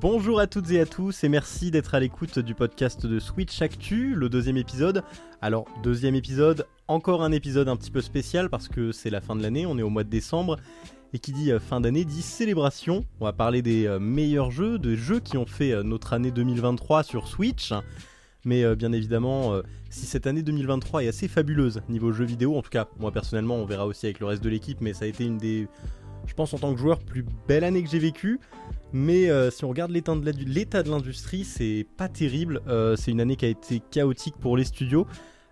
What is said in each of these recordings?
Bonjour à toutes et à tous et merci d'être à l'écoute du podcast de Switch Actu, le deuxième épisode. Alors, deuxième épisode, encore un épisode un petit peu spécial parce que c'est la fin de l'année, on est au mois de décembre. Et qui dit euh, fin d'année dit célébration. On va parler des euh, meilleurs jeux, des jeux qui ont fait euh, notre année 2023 sur Switch. Mais bien évidemment, si cette année 2023 est assez fabuleuse niveau jeux vidéo, en tout cas moi personnellement on verra aussi avec le reste de l'équipe, mais ça a été une des je pense en tant que joueur, plus belle année que j'ai vécue. Mais si on regarde l'état de l'industrie, c'est pas terrible. C'est une année qui a été chaotique pour les studios,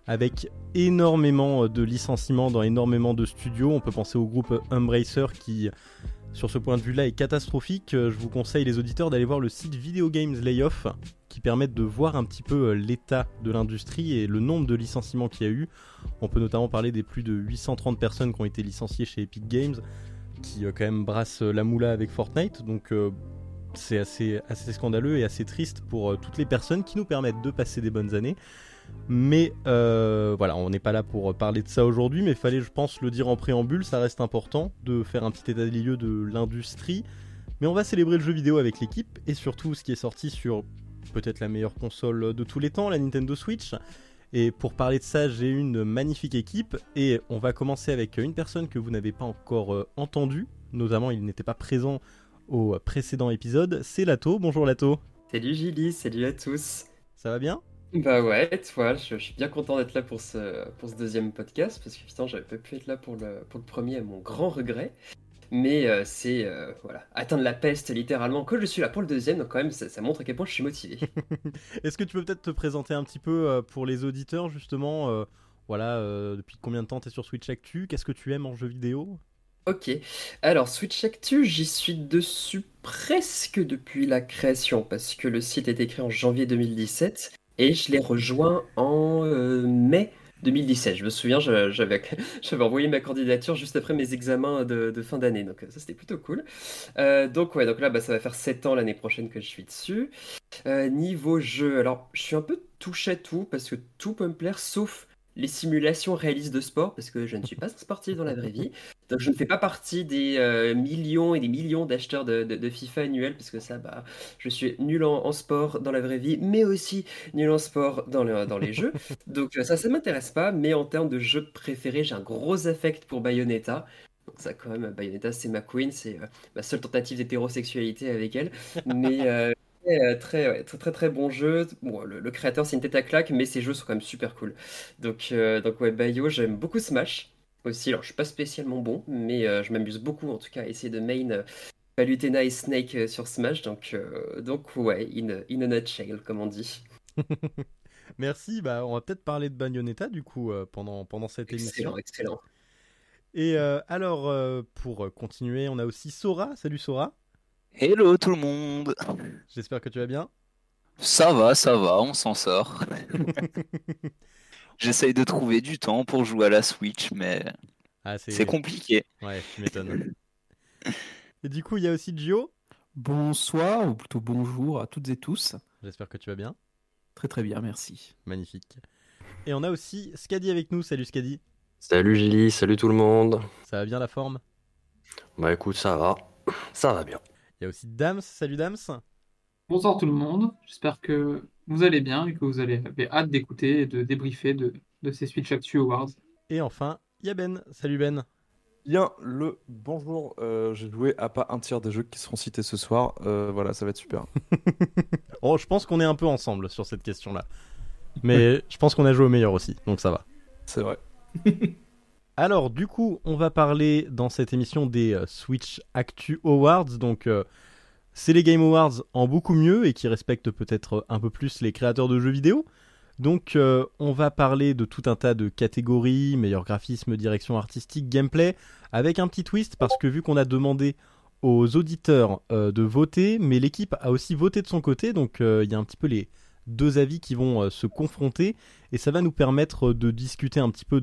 avec énormément euh, de licenciements dans énormément de studios. On peut penser au groupe Embracer qui, sur ce point de vue-là, est catastrophique. Je vous conseille les auditeurs d'aller voir le site Video Games Layoff, qui permettent de voir un petit peu l'état de l'industrie et le nombre de licenciements qu'il y a eu. On peut notamment parler des plus de 830 personnes qui ont été licenciées chez Epic Games qui euh, quand même brasse euh, la moula avec Fortnite. Donc euh, c'est assez, assez scandaleux et assez triste pour toutes les personnes qui nous permettent de passer des bonnes années. Mais voilà, on n'est pas là pour parler de ça aujourd'hui, mais il fallait, je pense, le dire en préambule, ça reste important de faire un petit état des lieux de l'industrie. Mais on va célébrer le jeu vidéo avec l'équipe et surtout ce qui est sorti sur peut-être la meilleure console de tous les temps, la Nintendo Switch. Et pour parler de ça, j'ai une magnifique équipe et on va commencer avec une personne que vous n'avez pas encore euh, entendue, notamment il n'était pas présent au précédent épisode, c'est Lato. Bonjour Lato. Salut Gilly, salut à tous. Ça va bien? Bah ouais, toi, je, suis bien content d'être là pour ce, pour ce deuxième podcast parce que putain, j'avais pas pu être là pour le, pour le premier à mon grand regret. Mais euh, c'est euh, voilà. Atteindre la peste littéralement que je suis là pour le deuxième donc quand même ça, montre à quel point je suis motivé. Est-ce que tu peux peut-être te présenter un petit peu euh, pour les auditeurs justement voilà depuis combien de temps tu es sur Switch Actu? Qu'est-ce que tu aimes en jeu vidéo? Ok, alors Switch Actu, j'y suis dessus presque depuis la création, parce que le site est écrit en janvier 2017, et je l'ai rejoint en mai 2017, je me souviens, j'avais envoyé ma candidature juste après mes examens de, fin d'année, donc ça c'était plutôt cool. Euh, donc ouais, donc là bah, ça va faire 7 ans l'année prochaine que je suis dessus. Euh, niveau jeu, alors je suis un peu touche à tout parce que tout peut me plaire sauf les simulations réalistes de sport, parce que je ne suis pas sportif dans la vraie vie. Donc je ne fais pas partie des euh, millions et des millions d'acheteurs de, FIFA annuels, parce que ça, bah, je suis nul en, sport dans la vraie vie, mais aussi nul en sport dans, dans les jeux. Donc ça, ça ne m'intéresse pas, mais en termes de jeux préférés, j'ai un gros affect pour Bayonetta. Donc ça quand même, Bayonetta c'est ma queen, c'est euh, ma seule tentative d'hétérosexualité avec elle. Mais euh, euh, très, très, très, très bon jeu. Bon, le, créateur, c'est une tête à claque, mais ses jeux sont quand même super cool. Donc, euh, donc ouais, Bayo, j'aime beaucoup Smash aussi. Alors, je suis pas spécialement bon, mais euh, je m'amuse beaucoup en tout cas à essayer de main Palutena et Snake sur Smash. Donc, donc ouais, in, in a nutshell, comme on dit. Merci. Bah, on va peut-être parler de Bayonetta du coup pendant, pendant cette émission. Excellent, excellent. Et alors, pour continuer, on a aussi Sora. Salut Sora. Hello tout le monde J'espère que tu vas bien. Ça va, ça va, on s'en sort. J'essaye de trouver du temps pour jouer à la Switch, mais ah, c'est compliqué. Ouais, tu m'étonnes. et du coup, il y a aussi Gio. Bonsoir, ou plutôt bonjour à toutes et tous. J'espère que tu vas bien. Très très bien, merci. Magnifique. Et on a aussi Scadi avec nous. Salut Scadi. Salut Gilly, salut tout le monde. Ça va bien la forme? Bah écoute, ça va. Ça va bien. Il y a aussi Dams. Salut Dams. Bonsoir tout le monde. J'espère que vous allez bien et que vous avez hâte d'écouter et de débriefer de, ces Switch Actu Awards. Et enfin, il y a Ben. Salut Ben. Bien le bonjour. Euh, j'ai joué à pas un tiers des jeux qui seront cités ce soir. Euh, voilà, ça va être super. oh, je pense qu'on est un peu ensemble sur cette question-là. Mais je pense qu'on a joué au meilleur aussi, donc ça va. C'est vrai. Alors, du coup, on va parler dans cette émission des euh, Switch Actu Awards. Donc, euh, c'est les Game Awards en beaucoup mieux et qui respectent peut-être un peu plus les créateurs de jeux vidéo. Donc, euh, on va parler de tout un tas de catégories, meilleur graphisme, direction artistique, gameplay, avec un petit twist parce que vu qu'on a demandé aux auditeurs de voter, mais l'équipe a aussi voté de son côté, donc il y a un petit peu les, deux avis qui vont euh, se confronter. Et ça va nous permettre de discuter un petit peu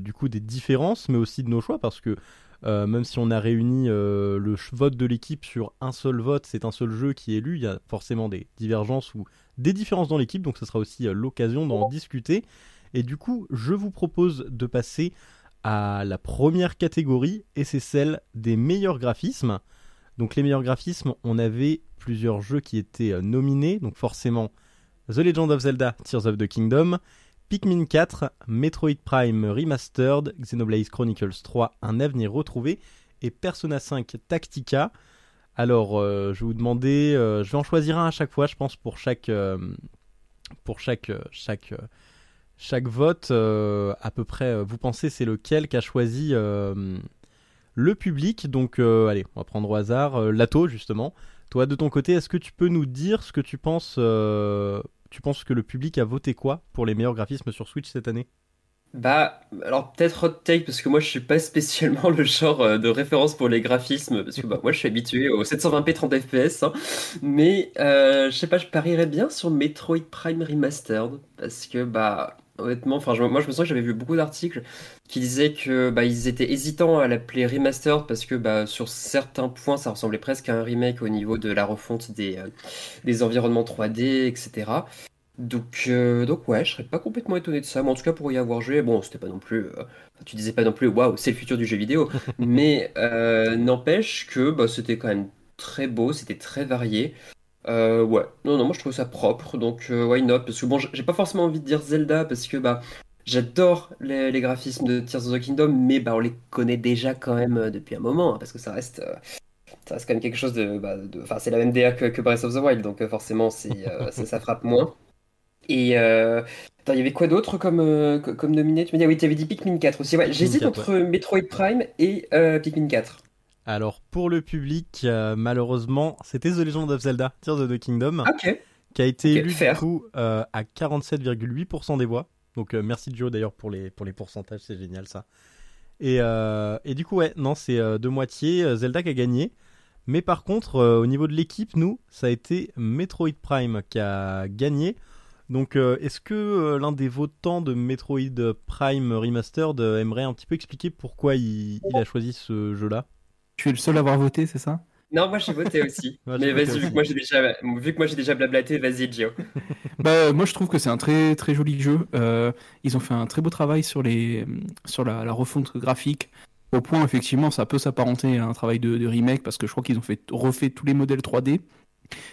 du coup des différences mais aussi de nos choix. Parce que même si on a réuni le vote de l'équipe sur un seul vote, c'est un seul jeu qui est élu, il y a forcément des divergences ou des différences dans l'équipe, donc ce sera aussi l'occasion d'en discuter. Et du coup, je vous propose de passer à la première catégorie, et c'est celle des meilleurs graphismes. Donc les meilleurs graphismes, on avait plusieurs jeux qui étaient euh, nominés, donc forcément The Legend of Zelda Tears of the Kingdom, Pikmin 4, Metroid Prime Remastered, Xenoblade Chronicles 3 Un avenir retrouvé et Persona 5 Tactica. Alors euh, je vais vous demander, euh, je vais en choisir un à chaque fois, je pense pour chaque pour chaque chaque chaque vote à peu près. vous pensez c'est lequel qu'a choisi le public? Donc, euh, allez, on va prendre au hasard. Euh, Lato, justement. Toi, de ton côté, est-ce que tu peux nous dire ce que tu penses euh, Tu penses que le public a voté quoi pour les meilleurs graphismes sur Switch cette année? Bah, alors peut-être hot take parce que moi je suis pas spécialement le genre de référence pour les graphismes parce que bah, moi je suis habitué au 720p 30 fps mais je sais pas je parierais bien sur Metroid Prime Remastered parce que bah honnêtement enfin moi je me sens que j'avais vu beaucoup d'articles qui disaient que bah, ils étaient hésitants à l'appeler remastered parce que bah, sur certains points ça ressemblait presque à un remake au niveau de la refonte des, euh, des environnements 3D, etc. Donc, euh, donc ouais, je serais pas complètement étonné de ça, mais en tout cas pour y avoir joué, bon, c'était pas non plus, euh, tu disais pas non plus, waouh, c'est le futur du jeu vidéo, mais n'empêche que bah, c'était quand même très beau, c'était très varié. Ouais, non, non, moi je trouve ça propre, donc why not? Parce que bon, j'ai pas forcément envie de dire Zelda parce que bah J'adore les, graphismes de Tears of the Kingdom, mais bah, on les connaît déjà quand même euh, depuis un moment, hein, parce que ça reste, euh, ça reste quand même quelque chose de. Bah, enfin, c'est la même DA que, Breath of the Wild, donc euh, forcément, ça, ça, frappe moins. Et il y avait quoi d'autre comme, comme nominé? Tu me dis, ah oui, tu avais dit Pikmin 4 aussi. Ouais, j'hésite entre Metroid Prime et Pikmin 4. Alors, pour le public, malheureusement, c'était The Legend of Zelda, Tears of the Kingdom, qui a été élu du coup à 47,8% des voix. Donc euh, merci Joe d'ailleurs pour les, pour les pourcentages, c'est génial ça. Et, euh, et, du coup, ouais, non, c'est euh, de moitié Zelda qui a gagné. Mais par contre, au niveau de l'équipe, nous, ça a été Metroid Prime qui a gagné. Donc, est-ce que l'un des votants de Metroid Prime Remastered aimerait un petit peu expliquer pourquoi il, il a choisi ce jeu-là? Tu es le seul à avoir voté, c'est ça? Non, moi j'ai voté aussi. mais vas-y, vu, que moi j'ai déjà, vu que moi j'ai déjà blablaté, vas-y Gio. bah, moi je trouve que c'est un très très joli jeu. Euh, ils ont fait un très beau travail sur, les, sur la, refonte graphique. Au point, effectivement, ça peut s'apparenter à un travail de, remake parce que je crois qu'ils ont fait, refait tous les modèles 3D.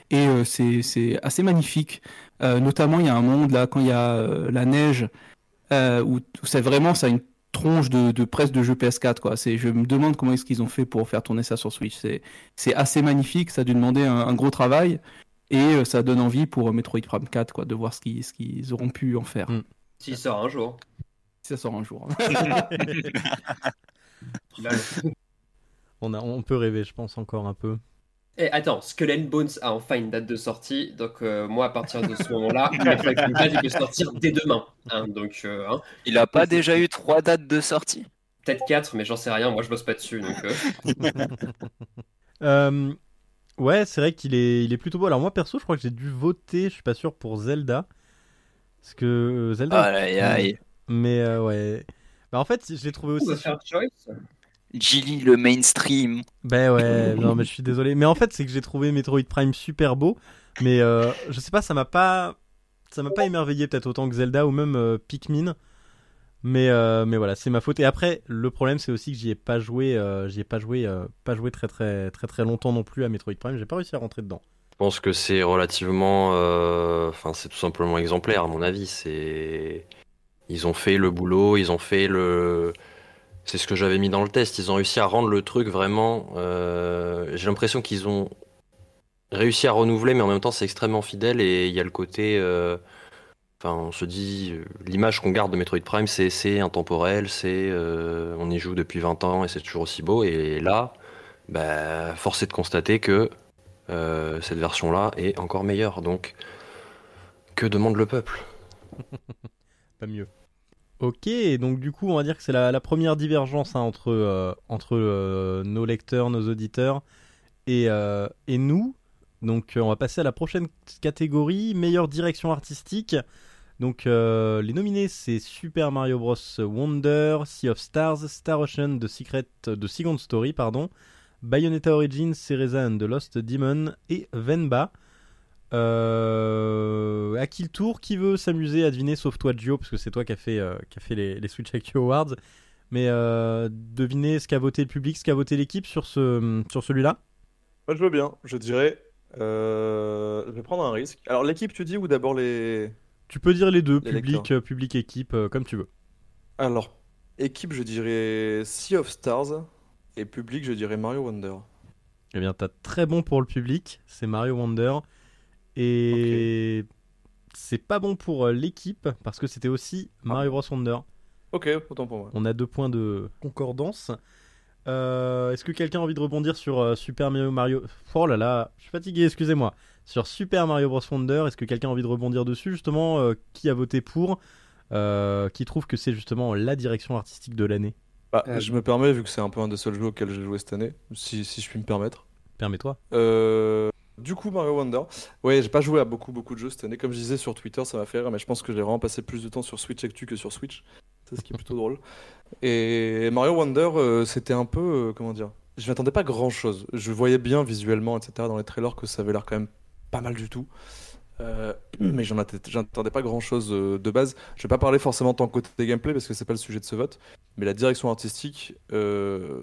Et euh, c'est assez magnifique. Euh, notamment, il y a un monde là, quand il y a la neige, où, où c'est vraiment ça a une tronche de, de presse de jeu PS4 quoi. C'est, je me demande comment est-ce qu'ils ont fait pour faire tourner ça sur Switch. C'est, c'est assez magnifique, ça a dû demander un, gros travail et euh, ça donne envie pour Metroid Prime 4 quoi, de voir ce qu'ils, ce qu'ils auront pu en faire. Mm. S'il sort un jour. Si ça sort un jour. on, a, on peut rêver, je pense encore un peu. Et eh, attends, Skull Bones a enfin une date de sortie, donc euh, moi à partir de ce moment-là, il peut sortir dès demain. Hein, donc, euh, hein. Il a pas déjà eu trois dates de sortie? Peut-être quatre, mais j'en sais rien, moi je bosse pas dessus. Euh. ouais, c'est vrai qu'il est, il est plutôt beau. Alors moi perso, je crois que j'ai dû voter, je suis pas sûr, pour Zelda. Parce que Zelda... Aïe, aïe. Mais ouais... Bah, en fait, je l'ai trouvé aussi... Gilly le mainstream. Ben ouais, non mais je suis désolé. Mais en fait, c'est que j'ai trouvé Metroid Prime super beau, mais euh, je sais pas, ça m'a pas, ça m'a pas émerveillé peut-être autant que Zelda ou même euh, Pikmin. Mais euh, mais voilà, c'est ma faute. Et après, le problème c'est aussi que j'y ai pas joué, j'y ai pas joué, pas joué très très très très longtemps non plus à Metroid Prime. J'ai pas réussi à rentrer dedans. Je pense que c'est relativement, enfin c'est tout simplement exemplaire à mon avis. C'est, ils ont fait le boulot, ils ont fait le c'est ce que j'avais mis dans le test. Ils ont réussi à rendre le truc vraiment. Euh, j'ai l'impression qu'ils ont réussi à renouveler, mais en même temps, c'est extrêmement fidèle. Et il y a le côté. Euh, enfin, on se dit. Euh, l'image qu'on garde de Metroid Prime, c'est intemporel, c'est. on y joue depuis 20 ans et c'est toujours aussi beau. Et là, bah, force est de constater que cette version-là est encore meilleure. Donc, que demande le peuple? Pas mieux. Ok, donc du coup, on va dire que c'est la, première divergence hein, entre, euh, entre euh, nos lecteurs, nos auditeurs et, euh, et nous. Donc, on va passer à la prochaine catégorie, meilleure direction artistique. Donc les nominés c'est Super Mario Bros Wonder, Sea of Stars, Star Ocean, The Secret, The Second Story, pardon, Bayonetta Origins, Cereza and the Lost Demon et Venba. Euh, à qui le tour Qui veut s'amuser à deviner sauf toi Gio parce que c'est toi qui as fait, euh, qui a fait les, Switch IQ Awards. Mais euh, devinez ce qu'a voté le public, ce qu'a voté l'équipe sur, ce, sur celui-là? Moi je veux bien, je dirais. je vais prendre un risque. Alors l'équipe tu dis ou d'abord les... Tu peux dire les deux, public, public, équipe, comme tu veux. Alors, équipe je dirais Sea of Stars et public je dirais Mario Wonder. Eh bien t'as très bon pour le public, c'est Mario Wonder. Et c'est pas bon pour euh, l'équipe parce que c'était aussi Mario Bros Wonder. Ok, autant pour moi. On a deux points de concordance. Euh, est-ce que quelqu'un a envie de rebondir sur euh, Super Mario Mario Oh là là, je suis fatigué, excusez-moi. Sur Super Mario Bros Wonder, est-ce que quelqu'un a envie de rebondir dessus justement Qui a voté pour Qui trouve que c'est justement la direction artistique de l'année? Bah, Je me permets, vu que c'est un peu un des seuls jeux auxquels j'ai joué cette année, si, si je puis me permettre. Permets-toi. Euh, du coup, Mario Wonder. Ouais, j'ai pas joué à beaucoup, beaucoup de jeux cette année. Comme je disais sur Twitter, ça m'a fait rire, mais je pense que j'ai vraiment passé plus de temps sur Switch Actu que sur Switch. C'est ce qui est plutôt drôle. Et Mario Wonder, euh, c'était un peu. Euh, comment dire Je m'attendais pas grand chose. Je voyais bien visuellement, etc., dans les trailers, que ça avait l'air quand même pas mal du tout. Euh, mais j'en attendais pas grand chose de base. Je vais pas parler forcément tant côté gameplay parce que c'est pas le sujet de ce vote. Mais la direction artistique, euh,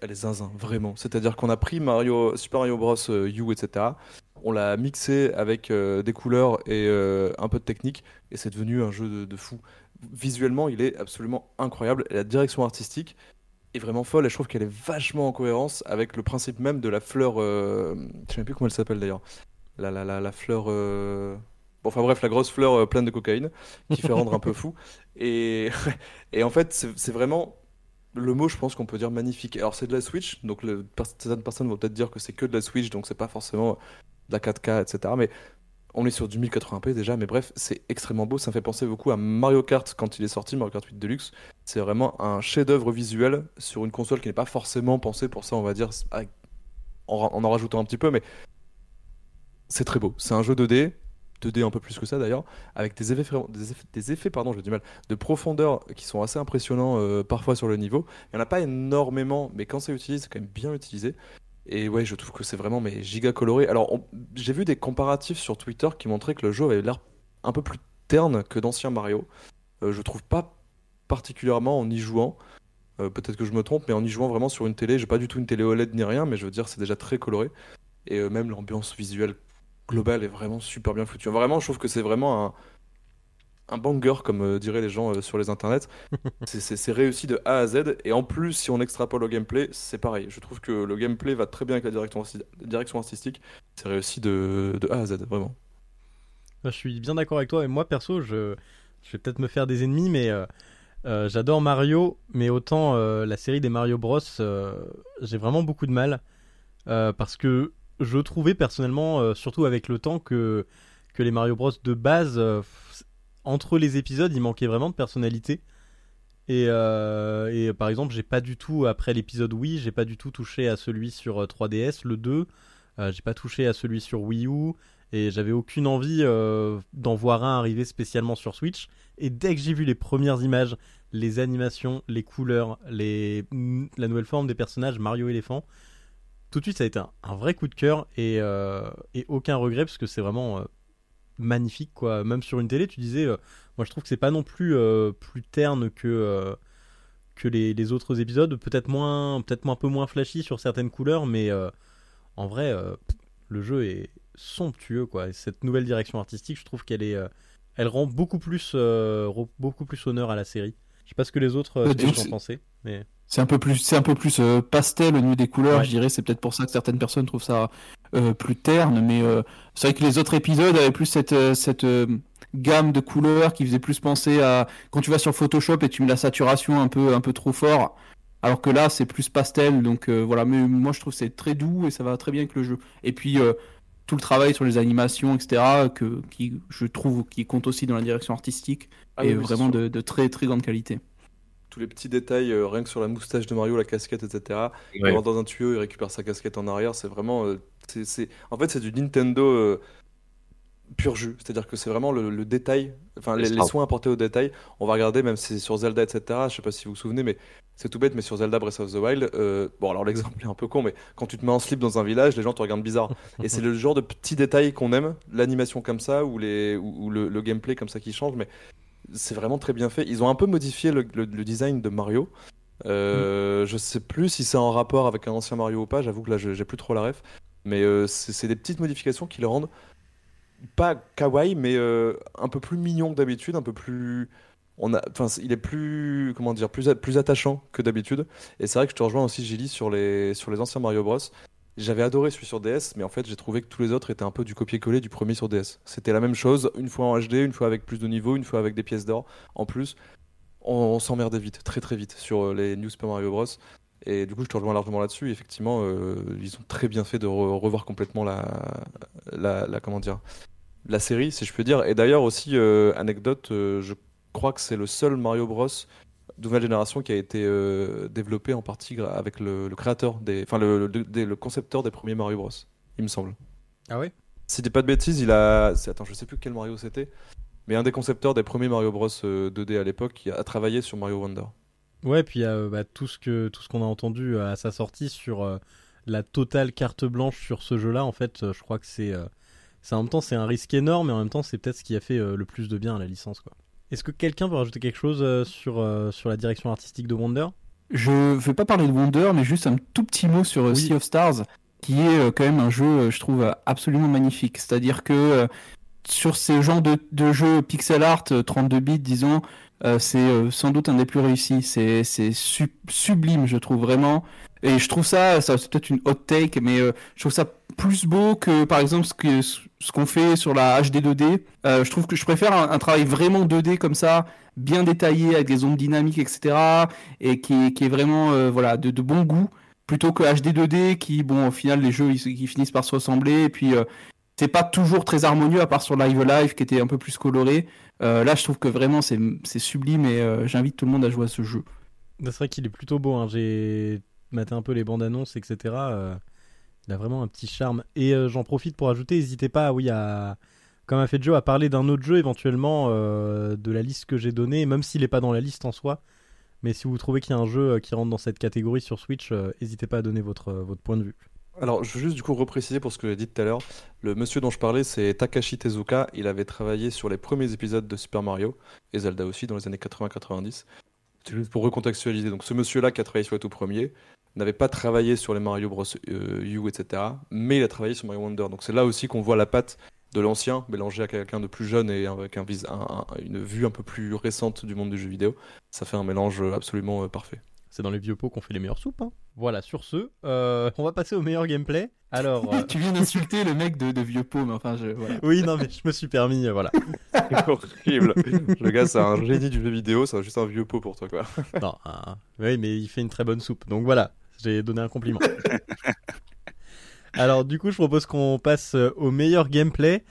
elle est zinzin, vraiment. C'est-à-dire qu'on a pris Mario, Super Mario Bros. U, etc. On l'a mixé avec euh, des couleurs et euh, un peu de technique, et c'est devenu un jeu de, fou. Visuellement, il est absolument incroyable. La direction artistique est vraiment folle, et je trouve qu'elle est vachement en cohérence avec le principe même de la fleur. je sais plus comment elle s'appelle d'ailleurs. La, la, la, la fleur. Bon, enfin bref, la grosse fleur pleine de cocaïne qui fait rendre un peu fou. Et, et en fait, c'est vraiment le mot, je pense qu'on peut dire magnifique. Alors, c'est de la Switch, donc le, certaines personnes vont peut-être dire que c'est que de la Switch, donc c'est pas forcément de la 4K, etc. Mais on est sur du 1080p déjà, mais bref, c'est extrêmement beau. Ça me fait penser beaucoup à Mario Kart quand il est sorti, Mario Kart 8 Deluxe. C'est vraiment un chef-d'œuvre visuel sur une console qui n'est pas forcément pensée pour ça, on va dire, en, en rajoutant un petit peu, mais c'est très beau. C'est un jeu 2D 2D un peu plus que ça d'ailleurs, avec des effets, des effets, pardon, j'ai du mal, de profondeur qui sont assez impressionnants euh, parfois sur le niveau. Il n'y en a pas énormément, mais quand c'est utilisé, c'est quand même bien utilisé. Et ouais, je trouve que c'est vraiment mais giga coloré. Alors, j'ai vu des comparatifs sur Twitter qui montraient que le jeu avait l'air un peu plus terne que d'anciens Mario. Euh, je trouve pas particulièrement en y jouant. Euh, peut-être que je me trompe, mais en y jouant vraiment sur une télé, j'ai pas du tout une télé OLED ni rien, mais je veux dire, c'est déjà très coloré. Et même l'ambiance visuelle global est vraiment super bien foutu. Vraiment, je trouve que c'est vraiment un, un banger, comme euh, diraient les gens euh, sur les internets. c'est réussi de A à Z. Et en plus, si on extrapole au gameplay, c'est pareil. Je trouve que le gameplay va très bien avec la direction, direction artistique. C'est réussi de, de, A à Z, vraiment. Je suis bien d'accord avec toi. Et moi, perso, je, je vais peut-être me faire des ennemis, mais euh, j'adore Mario. Mais autant la série des Mario Bros, j'ai vraiment beaucoup de mal. parce que je trouvais personnellement, euh, surtout avec le temps, que, que les Mario Bros de base, euh, entre les épisodes, il manquait vraiment de personnalité. Et, euh, et par exemple, j'ai pas du tout, après l'épisode Wii, j'ai pas du tout touché à celui sur 3DS, le 2. j'ai pas touché à celui sur Wii U. Et j'avais aucune envie d'en voir un arriver spécialement sur Switch. Et dès que j'ai vu les premières images, les animations, les couleurs, les... la nouvelle forme des personnages Mario éléphant, tout de suite, ça a été un, vrai coup de cœur et, euh, et, aucun regret parce que c'est vraiment euh, magnifique. quoi. Même sur une télé, tu disais, euh, moi je trouve que c'est pas non plus plus terne que, les, autres épisodes. Peut-être un peu moins flashy sur certaines couleurs, mais en vrai, le jeu est somptueux. quoi. cette nouvelle direction artistique, je trouve qu'elle rend beaucoup plus honneur à la série. Je sais pas ce que les autres ont pensé, mais. C'est un peu plus, c'est un peu plus euh, pastel au niveau des couleurs, je dirais. C'est peut-être pour ça que certaines personnes trouvent ça euh, plus terne, mais euh, c'est vrai que les autres épisodes avaient plus cette, cette gamme de couleurs qui faisait plus penser à quand tu vas sur Photoshop et tu mets la saturation un peu, un peu trop fort. Alors que là, c'est plus pastel, donc voilà. Mais moi, je trouve c'est très doux et ça va très bien avec le jeu. Et puis tout le travail sur les animations, etc., que, qui, je trouve, qui compte aussi dans la direction artistique, ah est vraiment de, de très très grande qualité tous les petits détails, euh, rien que sur la moustache de Mario, la casquette, etc. Il rentre dans un tuyau, il récupère sa casquette en arrière. C'est vraiment. Euh, c'est, En fait, c'est du Nintendo. Pur jus. C'est-à-dire que c'est vraiment le, détail, enfin les, soins apportés au détail. On va regarder, même si c'est sur Zelda, etc. Je sais pas si vous vous souvenez, mais c'est tout bête, mais sur Zelda Breath of the Wild, euh, bon alors l'exemple est un peu con, mais quand tu te mets en slip dans un village, les gens te regardent bizarre. Et c'est le genre de petits détails qu'on aime, l'animation comme ça, ou, les, ou, le, gameplay comme ça qui change, mais c'est vraiment très bien fait. Ils ont un peu modifié le, design de Mario. Euh, Je sais plus si c'est en rapport avec un ancien Mario ou pas, j'avoue que là j'ai plus trop la ref. Mais euh, c'est des petites modifications qui le rendent pas kawaii, mais euh, un peu plus mignon que d'habitude, un peu plus. On a, enfin, il est plus, comment dire, plus, plus attachant que d'habitude. Et c'est vrai que je te rejoins aussi, Gilly, sur les, sur les anciens Mario Bros. J'avais adoré celui sur DS, mais en fait, j'ai trouvé que tous les autres étaient un peu du copier-coller du premier sur DS. C'était la même chose, une fois en HD, une fois avec plus de niveau, une fois avec des pièces d'or en plus. On, s'emmerdait vite, très très vite sur euh, les New Super Mario Bros. Et du coup, je te rejoins largement là-dessus. Effectivement, euh, ils ont très bien fait de revoir complètement la, la, la, comment dire, la série, si je peux dire. Et d'ailleurs aussi, euh, anecdote, euh, je crois que c'est le seul Mario Bros nouvelle génération qui a été euh, développé en partie avec le, créateur des, enfin le, le, concepteur des premiers Mario Bros. Il me semble. Ah ouais? Si dis pas de bêtises, il a, attends, je sais plus quel Mario c'était, mais un des concepteurs des premiers Mario Bros 2D à l'époque qui a travaillé sur Mario Wonder. Ouais, puis bah, tout ce que tout ce qu'on a entendu à sa sortie sur la totale carte blanche sur ce jeu-là, en fait, je crois que c'est en même temps c'est un risque énorme et en même temps c'est peut-être ce qui a fait euh, le plus de bien à la licence quoi. Est-ce que quelqu'un veut rajouter quelque chose euh, sur, euh, sur la direction artistique de Wonder? Je vais pas parler de Wonder mais juste un tout petit mot sur Sea of Stars qui est quand même un jeu je trouve absolument magnifique. C'est-à-dire que sur ces genres de, de jeux pixel art 32 bits disons c'est sans doute un des plus réussis. C'est sublime, je trouve vraiment. Et je trouve ça, ça c'est peut-être une hot take, mais je trouve ça plus beau que par exemple ce que ce qu'on fait sur la HD 2D. Euh, je trouve que je préfère un, travail vraiment 2D comme ça, bien détaillé avec des ondes dynamiques, etc. Et qui, est vraiment euh, voilà de, bon goût plutôt que HD 2D qui bon au final les jeux ils, finissent par se ressembler et puis euh, c'est pas toujours très harmonieux à part sur Live Live qui était un peu plus coloré. là je trouve que vraiment c'est sublime et j'invite tout le monde à jouer à ce jeu. C'est vrai qu'il est plutôt beau. Hein. J'ai maté un peu les bandes annonces etc. Il a vraiment un petit charme. Et euh, j'en profite pour ajouter, n'hésitez pas, oui, à, comme a fait Joe, à parler d'un autre jeu éventuellement euh, de la liste que j'ai donnée, même s'il n'est pas dans la liste en soi. Mais si vous trouvez qu'il y a un jeu euh, qui rentre dans cette catégorie sur Switch, n'hésitez pas à donner votre, point de vue. Alors, je veux juste du coup repréciser pour ce que j'ai dit tout à l'heure. Le monsieur dont je parlais, c'est Takashi Tezuka. Il avait travaillé sur les premiers épisodes de Super Mario et Zelda aussi dans les années 80-90. C'est juste pour recontextualiser. Donc, ce monsieur-là qui a travaillé sur les tout premiers, n'avait pas travaillé sur les Mario Bros euh, U, etc. Mais il a travaillé sur Mario Wonder. Donc c'est là aussi qu'on voit la patte de l'ancien mélangé à quelqu'un de plus jeune et avec un, une vue un peu plus récente du monde du jeu vidéo. Ça fait un mélange absolument euh, parfait. C'est dans les vieux pots qu'on fait les meilleures soupes. Hein. Voilà, sur ce, euh, on va passer au meilleur gameplay. Alors, tu viens d'insulter le mec de, vieux pots, mais enfin, je, Oui, non, mais je me suis permis, voilà. c'est horrible. Le gars, c'est un génie du jeu vidéo, c'est juste un vieux pot pour toi, quoi. non, oui, mais il fait une très bonne soupe. Donc voilà, j'ai donné un compliment. Alors du coup, je propose qu'on passe euh, au meilleur gameplay.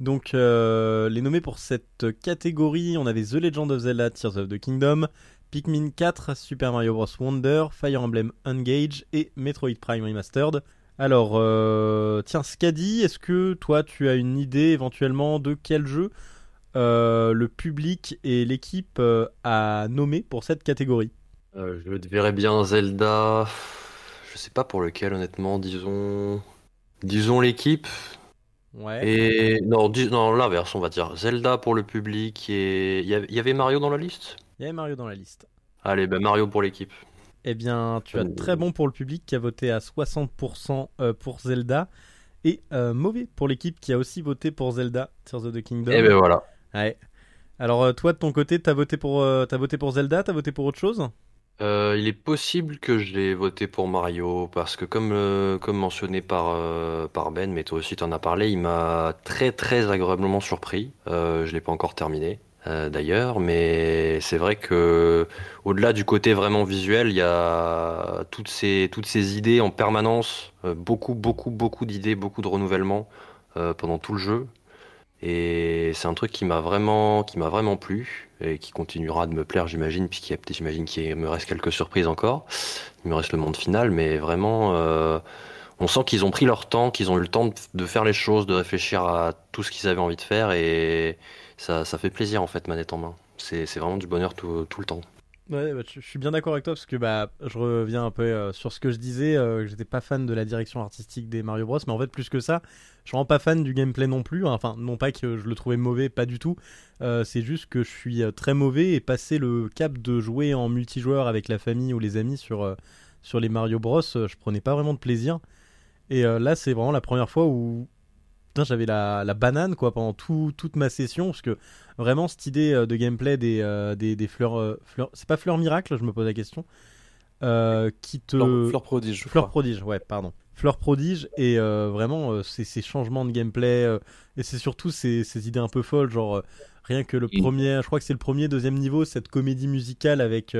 Donc euh, les nommés pour cette catégorie, on avait The Legend of Zelda Tears of the Kingdom, Pikmin 4, Super Mario Bros. Wonder, Fire Emblem Engage et Metroid Prime Remastered. Alors, euh, tiens, Scadi, est-ce que toi tu as une idée éventuellement de quel jeu le public et l'équipe a nommé pour cette catégorie? Euh, je verrais bien Zelda. Je sais pas pour lequel, honnêtement. Disons. Disons l'équipe. Ouais. Et. Non, non l'inverse, on va dire. Zelda pour le public et. Il y avait Mario dans la liste? Il y avait Mario dans la liste. Allez, ben Mario pour l'équipe. Eh bien, tu as très bon pour le public qui a voté à 60% euh, pour Zelda. Et euh, mauvais pour l'équipe qui a aussi voté pour Zelda, Tears of the Kingdom. Et eh ben voilà. Ouais. Alors, toi, de ton côté, t'as voté, pour, as voté pour Zelda T'as voté pour autre chose? Euh, il est possible que je l'ai voté pour Mario parce que comme, euh, mentionné par, euh, par Ben, mais toi aussi tu en as parlé, il m'a très très agréablement surpris. je l'ai pas encore terminé d'ailleurs, mais c'est vrai que au-delà du côté vraiment visuel, il y a toutes ces, toutes ces idées en permanence, beaucoup beaucoup beaucoup d'idées, beaucoup de renouvellement pendant tout le jeu. Et c'est un truc qui m'a vraiment, qui m'a vraiment plu et qui continuera de me plaire, j'imagine, puisqu'il j'imagine qu'il me reste quelques surprises encore. Il me reste le monde final, mais vraiment, euh, on sent qu'ils ont pris leur temps, qu'ils ont eu le temps de, faire les choses, de réfléchir à tout ce qu'ils avaient envie de faire et ça, ça fait plaisir en fait, manette en main. C'est vraiment du bonheur tout, tout le temps. Ouais, bah, je suis bien d'accord avec toi parce que bah, je reviens un peu euh, sur ce que je disais, euh, que j'étais pas fan de la direction artistique des Mario Bros, mais en fait plus que ça, je suis vraiment pas fan du gameplay non plus. Enfin, non pas que je le trouvais mauvais, pas du tout. Euh, c'est juste que je suis très mauvais et passer le cap de jouer en multijoueur avec la famille ou les amis sur sur les Mario Bros, je prenais pas vraiment de plaisir. Et là, c'est vraiment la première fois où j'avais la, la, banane quoi pendant tout, toute ma session parce que vraiment cette idée euh, de gameplay des, euh, des, des, fleurs, euh, fleurs c'est pas fleurs miracle je me pose la question qui te fleurs, prodige fleurs prodige ouais pardon. Fleurs prodige et vraiment ces, ces, changements de gameplay et c'est surtout ces, ces, idées un peu folles genre rien que le premier je crois que c'est le premier deuxième niveau cette comédie musicale avec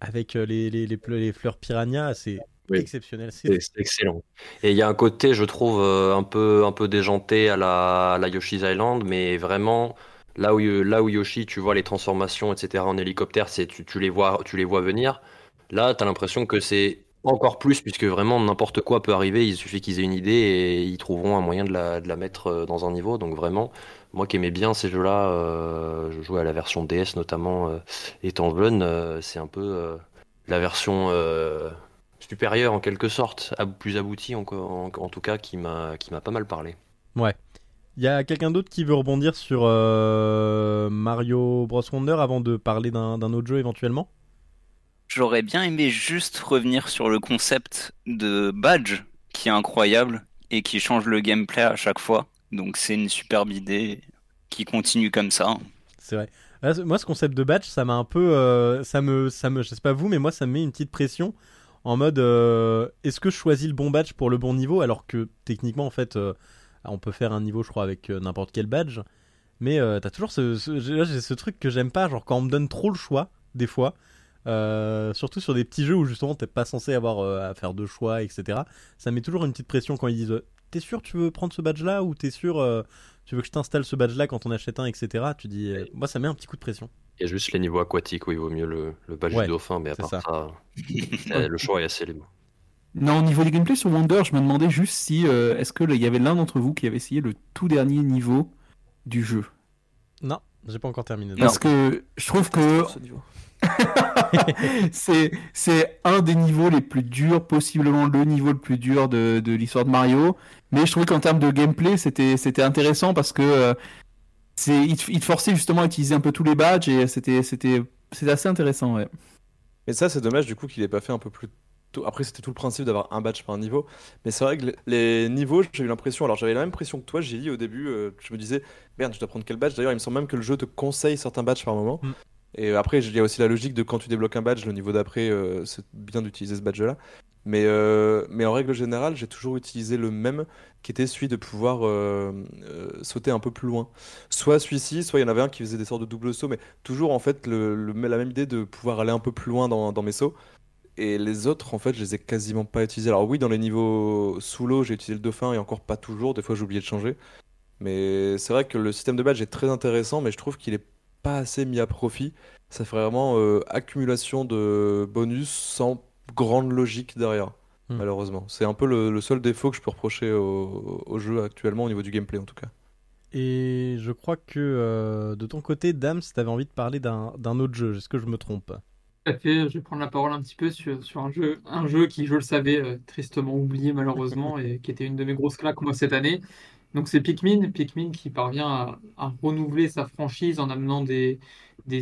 avec les, les, les, les fleurs piranha c'est exceptionnel. C'est excellent. Et il y a un côté, je trouve, euh, un peu, un peu déjanté à la, la Yoshi's Island, mais vraiment, là où, là où Yoshi, tu vois les transformations, etc., en hélicoptère, c'est tu, tu, les vois, tu les vois venir. Là, tu as l'impression que c'est encore plus, puisque vraiment n'importe quoi peut arriver, il suffit qu'ils aient une idée et ils trouveront un moyen de la, de la, mettre euh, dans un niveau. Donc vraiment, moi qui aimais bien ces jeux-là, euh, je jouais à la version DS notamment, étant jeune, c'est un peu la version supérieur en quelque sorte, plus abouti en, en, tout cas, qui m'a pas mal parlé. Ouais. Il y a quelqu'un d'autre qui veut rebondir sur euh, Mario Bros Wonder avant de parler d'un autre jeu éventuellement? J'aurais bien aimé juste revenir sur le concept de badge qui est incroyable et qui change le gameplay à chaque fois. Donc c'est une superbe idée qui continue comme ça. C'est vrai. Moi, ce concept de badge, ça m'a un peu, euh, ça me, ça me, je sais pas vous, mais moi, ça me met une petite pression en mode euh, est-ce que je choisis le bon badge pour le bon niveau alors que techniquement en fait euh, on peut faire un niveau je crois avec euh, n'importe quel badge mais t'as toujours ce, ce, truc que j'aime pas genre quand on me donne trop le choix des fois surtout sur des petits jeux où justement t'es pas censé avoir à faire de choix etc ça met toujours une petite pression quand ils disent t'es sûr tu veux prendre ce badge là ou t'es sûr tu veux que je t'installe ce badge là quand on achète un etc tu dis moi ça met un petit coup de pression il y a juste les niveaux aquatiques où il vaut mieux le, le badge du dauphin, mais à part ça, le choix est assez libre. Non, au niveau du gameplay sur Wonder, je me demandais juste si euh, est-ce que il y avait l'un d'entre vous qui avait essayé le tout dernier niveau du jeu? Non, j'ai pas encore terminé. Parce que je trouve que c'est c'est un des niveaux les plus durs, possiblement le niveau le plus dur de, de l'histoire de Mario. Mais je trouvais qu'en termes de gameplay, c'était c'était intéressant parce que euh, c'est il, te forçait justement à utiliser un peu tous les badges et c'était c'était c'était assez intéressant ouais. Mais ça c'est dommage du coup qu'il ait pas fait un peu plus Après c'était tout le principe d'avoir un badge par niveau, mais c'est vrai que les niveaux j'ai eu l'impression alors j'avais la même pression que toi j'ai dit au début euh, je me disais merde je dois prendre quel badge d'ailleurs il me semble même que le jeu te conseille certains badges par moment. Mm. Et après, il y a aussi la logique de quand tu débloques un badge, le niveau d'après, euh, c'est bien d'utiliser ce badge-là. Mais, euh, mais en règle générale, j'ai toujours utilisé le même, qui était celui de pouvoir euh, sauter un peu plus loin. Soit celui-ci, soit il y en avait un qui faisait des sortes de double sauts, mais toujours en fait le, la même idée de pouvoir aller un peu plus loin dans, dans, mes sauts. Et les autres, en fait, je les ai quasiment pas utilisés. Alors oui, dans les niveaux sous l'eau, j'ai utilisé le dauphin et encore pas toujours. Des fois, j'ai oublié de changer. Mais c'est vrai que le système de badge est très intéressant, mais je trouve qu'il est pas assez mis à profit. Ça fait vraiment accumulation de bonus sans grande logique derrière, hmm. malheureusement. C'est un peu le, seul défaut que je peux reprocher au, jeu actuellement au niveau du gameplay en tout cas. Et je crois que euh, de ton côté, Dams, tu avais envie de parler d'un autre jeu. Est-ce que je me trompe? Je vais prendre la parole un petit peu sur, un, jeu, qui, je le savais, euh, tristement oublié malheureusement et qui était une de mes grosses claques moi cette année. Donc c'est Pikmin, Pikmin qui parvient à, renouveler sa franchise en amenant des,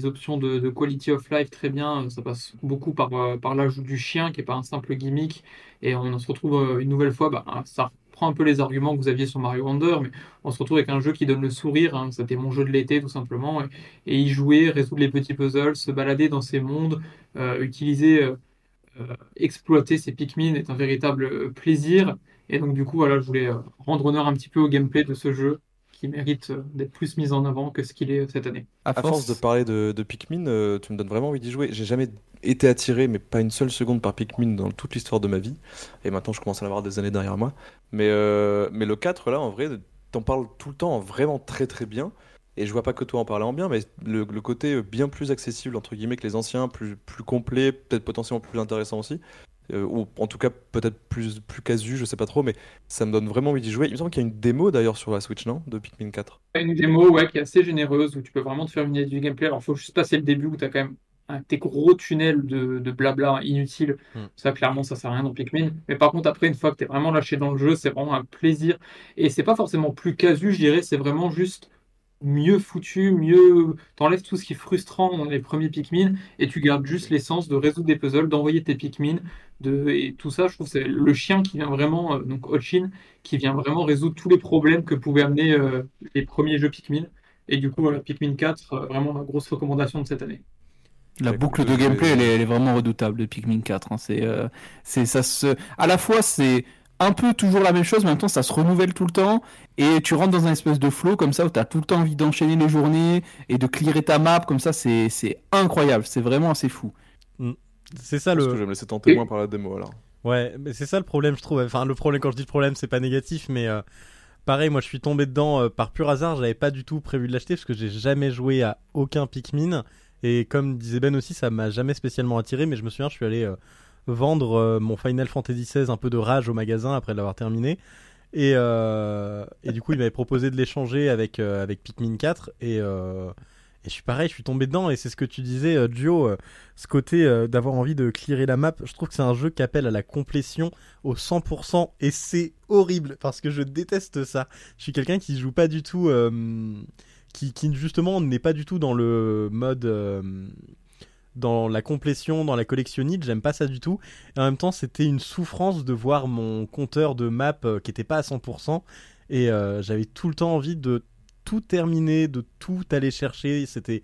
options de, quality of life très bien. Ça passe beaucoup par, euh, l'ajout du chien, qui n'est pas un simple gimmick. Et on se retrouve euh, une nouvelle fois, bah, ça un peu les arguments que vous aviez sur Mario Wonder, mais on se retrouve avec un jeu qui donne le sourire. Hein. C'était mon jeu de l'été, tout simplement. Et, y jouer, résoudre les petits puzzles, se balader dans ces mondes, euh, utiliser, exploiter ces Pikmin est un véritable plaisir. Et donc, du coup, voilà, je voulais rendre honneur un petit peu au gameplay de ce jeu qui mérite euh, d'être plus mis en avant que ce qu'il est cette année. À, force... de parler de, Pikmin, euh, tu me donnes vraiment envie d'y jouer. J'ai jamais été attiré, mais pas une seule seconde par Pikmin dans toute l'histoire de ma vie. Et maintenant, je commence à avoir des années derrière moi. Mais, euh, mais le 4, là, en vrai, t'en parles tout le temps vraiment très très bien. Et je vois pas que toi en parler en bien, mais le, côté bien plus accessible, entre guillemets, que les anciens, plus, plus complet, peut-être potentiellement plus intéressant aussi. Euh, ou en tout cas peut-être plus, plus casu, je sais pas trop, mais ça me donne vraiment envie d'y jouer. Il me semble qu'il y a une démo d'ailleurs sur la Switch, non? De Pikmin 4. Une démo ouais, qui est assez généreuse où tu peux vraiment te faire une idée du gameplay. Alors, il faut juste passer le début où tu as quand même tes gros tunnels de, de blabla inutiles. Mm. Ça, clairement, ça sert à rien dans Pikmin. Mais par contre, après, une fois que tu es vraiment lâché dans le jeu, c'est vraiment un plaisir. Et c'est pas forcément plus casu, je dirais, c'est vraiment juste mieux foutu, mieux. T'enlèves tout ce qui est frustrant dans les premiers Pikmin et tu gardes juste l'essence de résoudre des puzzles, d'envoyer tes Pikmin, de... et tout ça, je trouve, c'est le chien qui vient vraiment, euh, donc Ochin, qui vient vraiment résoudre tous les problèmes que pouvaient amener euh, les premiers jeux Pikmin. Et du coup, voilà, Pikmin 4, euh, vraiment ma grosse recommandation de cette année. La boucle de vais- gameplay, elle est, elle est vraiment redoutable de Pikmin 4. hein. C'est, euh, c'est, ça se, à la fois, c'est un peu toujours la même chose, mais en même temps, ça se renouvelle tout le temps. Et tu rentres dans un espèce de flow comme ça où tu as tout le temps envie d'enchaîner les journées et de clearer ta map. Comme ça, c'est, c'est incroyable. C'est vraiment assez fou. C'est ça que le. vais me laisser tenter moins par la démo alors. Ouais, mais c'est ça le problème, je trouve. Enfin, le problème, quand je dis le problème, c'est pas négatif, mais euh, pareil, moi je suis tombé dedans euh, par pur hasard. J'avais pas du tout prévu de l'acheter parce que j'ai jamais joué à aucun Pikmin. Et comme disait Ben aussi, ça m'a jamais spécialement attiré, mais je me souviens, je suis allé euh, vendre euh, mon Final Fantasy XVI un peu de rage au magasin après l'avoir terminé. Et, euh, et du coup, il m'avait proposé de l'échanger avec, euh, avec Pikmin 4. Et, et je suis pareil, je suis tombé dedans. Et c'est ce que tu disais, euh, ce côté d'avoir envie de clearer la map. Je trouve que c'est un jeu qui appelle à la complétion au 100%. Et c'est horrible parce que je déteste ça. Je suis quelqu'un qui joue pas du tout. qui, qui justement n'est pas du tout dans le mode. Dans la complétion, dans la collectionnite, j'aime pas ça du tout. Et en même temps, c'était une souffrance de voir mon compteur de map euh, qui était pas à 100%. Et euh, j'avais tout le temps envie de tout terminer, de tout aller chercher. C'était,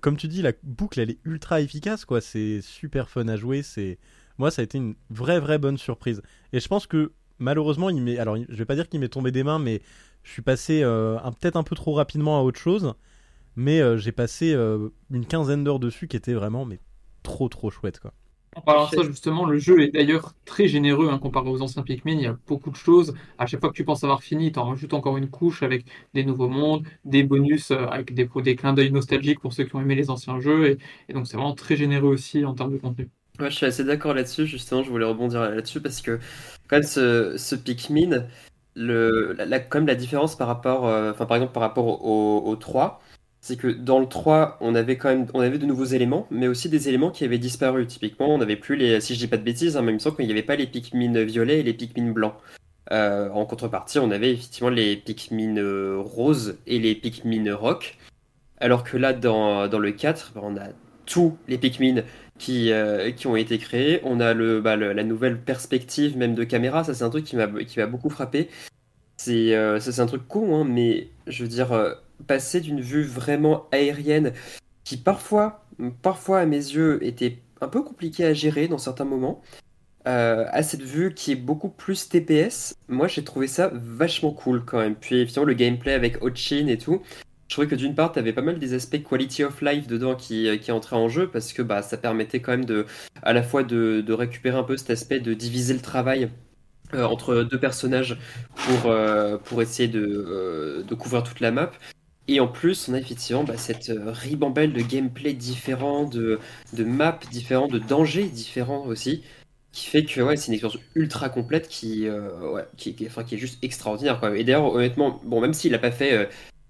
comme tu dis, la boucle, elle est ultra efficace, quoi. C'est super fun à jouer. C'est, moi, ça a été une vraie, vraie bonne surprise. Et je pense que malheureusement, il m'est, alors, je vais pas dire qu'il m'est tombé des mains, mais je suis passé euh, peut-être un peu trop rapidement à autre chose. Mais euh, j'ai passé euh, une quinzaine d'heures dessus qui était vraiment, mais trop, trop chouette, quoi. En parlant de ça, justement, le jeu est d'ailleurs très généreux hein, comparé aux anciens Pikmin. Il y a beaucoup de choses. À chaque fois que tu penses avoir fini, tu en rajoutes encore une couche avec des nouveaux mondes, des bonus euh, avec des, des clins d'œil nostalgiques pour ceux qui ont aimé les anciens jeux. Et, et donc, c'est vraiment très généreux aussi en termes de contenu. Ouais, je suis assez d'accord là-dessus, justement, je voulais rebondir là-dessus parce que quand même ce, ce Pikmin, le, la, la- quand même la différence par rapport, euh, enfin par exemple par rapport au, au 3, c'est que dans le 3, on avait quand même, on avait de nouveaux éléments, mais aussi des éléments qui avaient disparu. Typiquement, on n'avait plus les, si je dis pas de bêtises, hein, il me semble qu'il n'y avait pas les Pikmin violets et les Pikmin blancs. Euh, en contrepartie, on avait effectivement les Pikmin euh, roses et les Pikmin rock. Alors que là, dans, le 4, bah, on a tous les Pikmin qui, euh, ont été créés. On a le, bah, le- la nouvelle perspective même de caméra. Ça, c'est un truc qui m'a beaucoup frappé. C'est un truc con, hein, mais je veux dire, passer d'une vue vraiment aérienne qui parfois, parfois à mes yeux, était un peu compliqué à gérer dans certains moments, euh, à cette vue qui est beaucoup plus TPS, moi j'ai trouvé ça vachement cool quand même. Puis effectivement, le gameplay avec Ochin et tout. Je trouvais que d'une part, tu avais pas mal des aspects quality of life dedans qui, euh, qui entraient en jeu parce que bah, ça permettait quand même de, à la fois de, récupérer un peu cet aspect de diviser le travail euh, entre deux personnages pour, pour essayer de, de couvrir toute la map. Et en plus, on a effectivement bah, cette euh, ribambelle de gameplay différent, de, de maps différents, de dangers différents aussi, qui fait que c'est une expérience ultra complète qui, euh, est juste extraordinaire. Et d'ailleurs, honnêtement, bon, même s'il n'a pas fait euh,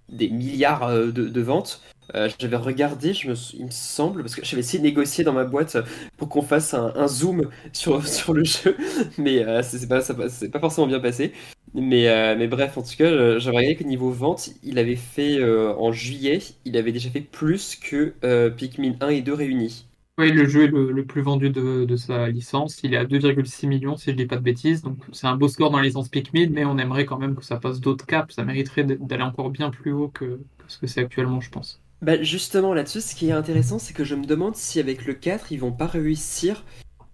des milliards de ventes, euh, j'avais regardé, je me, il me semble, parce que j'avais essayé de négocier dans ma boîte pour qu'on fasse un, zoom sur, sur le jeu, mais euh, c'est pas, pas forcément bien passé. Mais, euh, mais bref, en tout cas, j'avais regardé que niveau vente, il avait fait euh, en juillet, il avait déjà fait plus que Pikmin 1 et 2 réunis. Oui, le jeu est le, plus vendu de, de sa licence. Il est à 2,6 millions, si je dis pas de bêtises. Donc, c'est un beau score dans la licence Pikmin, mais on aimerait quand même que ça passe d'autres caps. Ça mériterait d'aller encore bien plus haut que ce que c'est actuellement, je pense. Bah justement là-dessus, ce qui est intéressant, c'est que je me demande si avec le 4, ils vont pas réussir.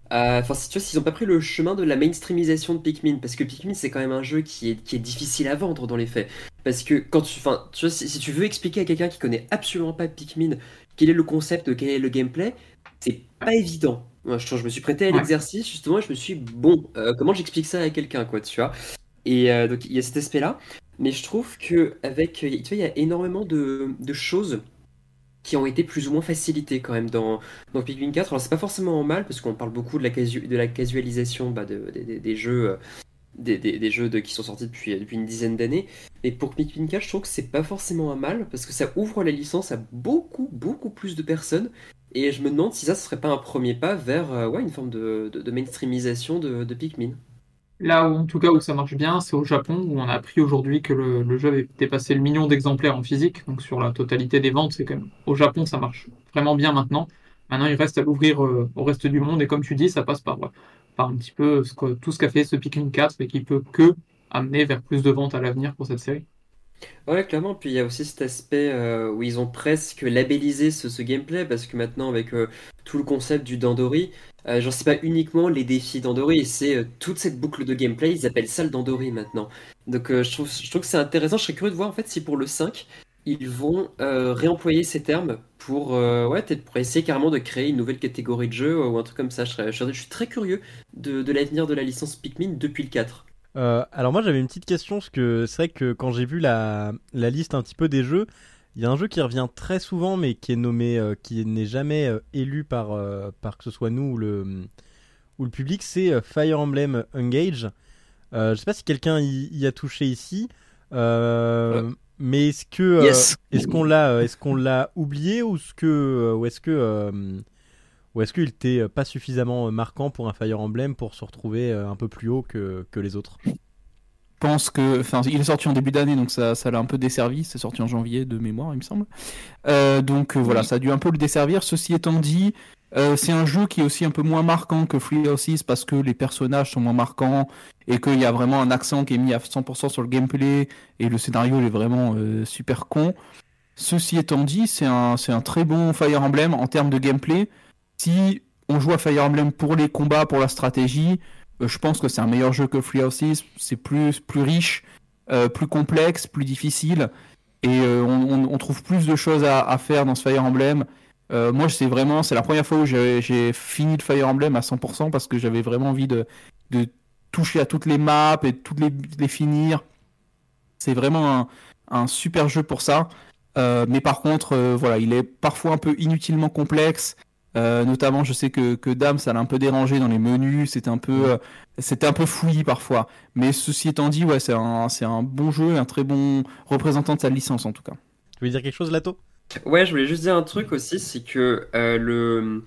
Enfin, si tu vois, s'ils ont pas pris le chemin de la mainstreamisation de Pikmin, parce que Pikmin, c'est quand même un jeu qui est, qui est difficile à vendre dans les faits. Parce que quand tu... Enfin, tu vois, si, si tu veux expliquer à quelqu'un qui connaît absolument pas Pikmin quel est le concept, quel est le gameplay, c'est pas évident. Moi, je, je me suis prêté à l'exercice, justement, et je me suis dit, bon, euh, comment j'explique ça à quelqu'un, quoi, tu vois Et euh, donc, il y a cet aspect-là. Mais je trouve que avec, tu vois, il y a énormément de, de choses qui ont été plus ou moins facilités quand même dans, dans Pikmin 4. Alors c'est pas forcément mal parce qu'on parle beaucoup de la, casualisation bah, de- des- jeux, euh, qui sont sortis depuis, depuis une dizaine d'années. Mais pour Pikmin 4, je trouve que c'est pas forcément un mal parce que ça ouvre la licence à beaucoup, beaucoup plus de personnes. Et je me demande si ça, ce serait pas un premier pas vers euh, une forme de, de, mainstreamisation de Pikmin. Là où, en tout cas, où ça marche bien, c'est au Japon, où on a appris aujourd'hui que le, jeu avait dépassé le million d'exemplaires en physique. Donc, sur la totalité des ventes, c'est quand même. Au Japon, ça marche vraiment bien maintenant. Maintenant, il reste à l'ouvrir euh, au reste du monde. Et comme tu dis, ça passe par, par un petit peu tout ce qu'a fait ce Pikmin 4 et qui peut que amener vers plus de ventes à l'avenir pour cette série. Ouais, clairement. Puis il y a aussi cet aspect euh, où ils ont presque labellisé ce, gameplay parce que maintenant, avec euh, tout le concept du Dandori, euh, genre c'est pas uniquement les défis Dandori, c'est euh, toute cette boucle de gameplay, ils appellent ça le Dandori maintenant. Donc je trouve, je trouve que c'est intéressant. Je serais curieux de voir en fait si pour le 5, ils vont réemployer ces termes pour, ouais, peut-être pour essayer carrément de créer une nouvelle catégorie de jeu ou un truc comme ça. Je suis très curieux de, de l'avenir de la licence Pikmin depuis le 4. Euh, alors moi j'avais une petite question parce que c'est vrai que quand j'ai vu la, la liste un petit peu des jeux, il y a un jeu qui revient très souvent mais qui est nommé, euh, qui n'est jamais euh, élu par, par que ce soit nous ou le, ou le public, c'est Fire Emblem Engage. Je sais pas si quelqu'un y, y a touché ici, mais est-ce que Yes. est-ce qu'on l'a est-ce qu'on l'a oublié ou est-ce que ou est-ce que ou est-ce qu'il était euh, pas suffisamment euh, marquant pour un Fire Emblem pour se retrouver euh, un peu plus haut que, que les autres? Pense que, enfin, il est sorti en début d'année, donc ça, ça l'a un peu desservi. C'est sorti en janvier de mémoire, il me semble. Euh, donc euh, voilà, ça a dû un peu le desservir. Ceci étant dit, euh, c'est un jeu qui est aussi un peu moins marquant que Free Houses parce que les personnages sont moins marquants et qu'il y a vraiment un accent qui est mis à 100% sur le gameplay et le scénario il est vraiment super con. Ceci étant dit, c'est un, c'est un très bon Fire Emblem en termes de gameplay. Si on joue à Fire Emblem pour les combats, pour la stratégie, euh, je pense que c'est un meilleur jeu que Free Houses. C'est plus, plus riche, euh, plus complexe, plus difficile. Et euh, on, trouve plus de choses à, faire dans ce Fire Emblem. Moi, c'est vraiment, c'est la première fois où j'ai fini le Fire Emblem à 100% parce que j'avais vraiment envie de, toucher à toutes les maps et de toutes les, les finir. C'est vraiment un, un super jeu pour ça. Mais par contre, voilà, il est parfois un peu inutilement complexe. Euh, notamment, je sais que, que Dame, ça l'a un peu dérangé dans les menus. C'était un peu, euh, c'était un peu fouillis parfois. Mais ceci étant dit, ouais, c'est un, c'est un bon jeu, et un très bon représentant de sa licence en tout cas. Tu veux dire quelque chose, Lato? Ouais, je voulais juste dire un truc aussi, c'est que euh, le,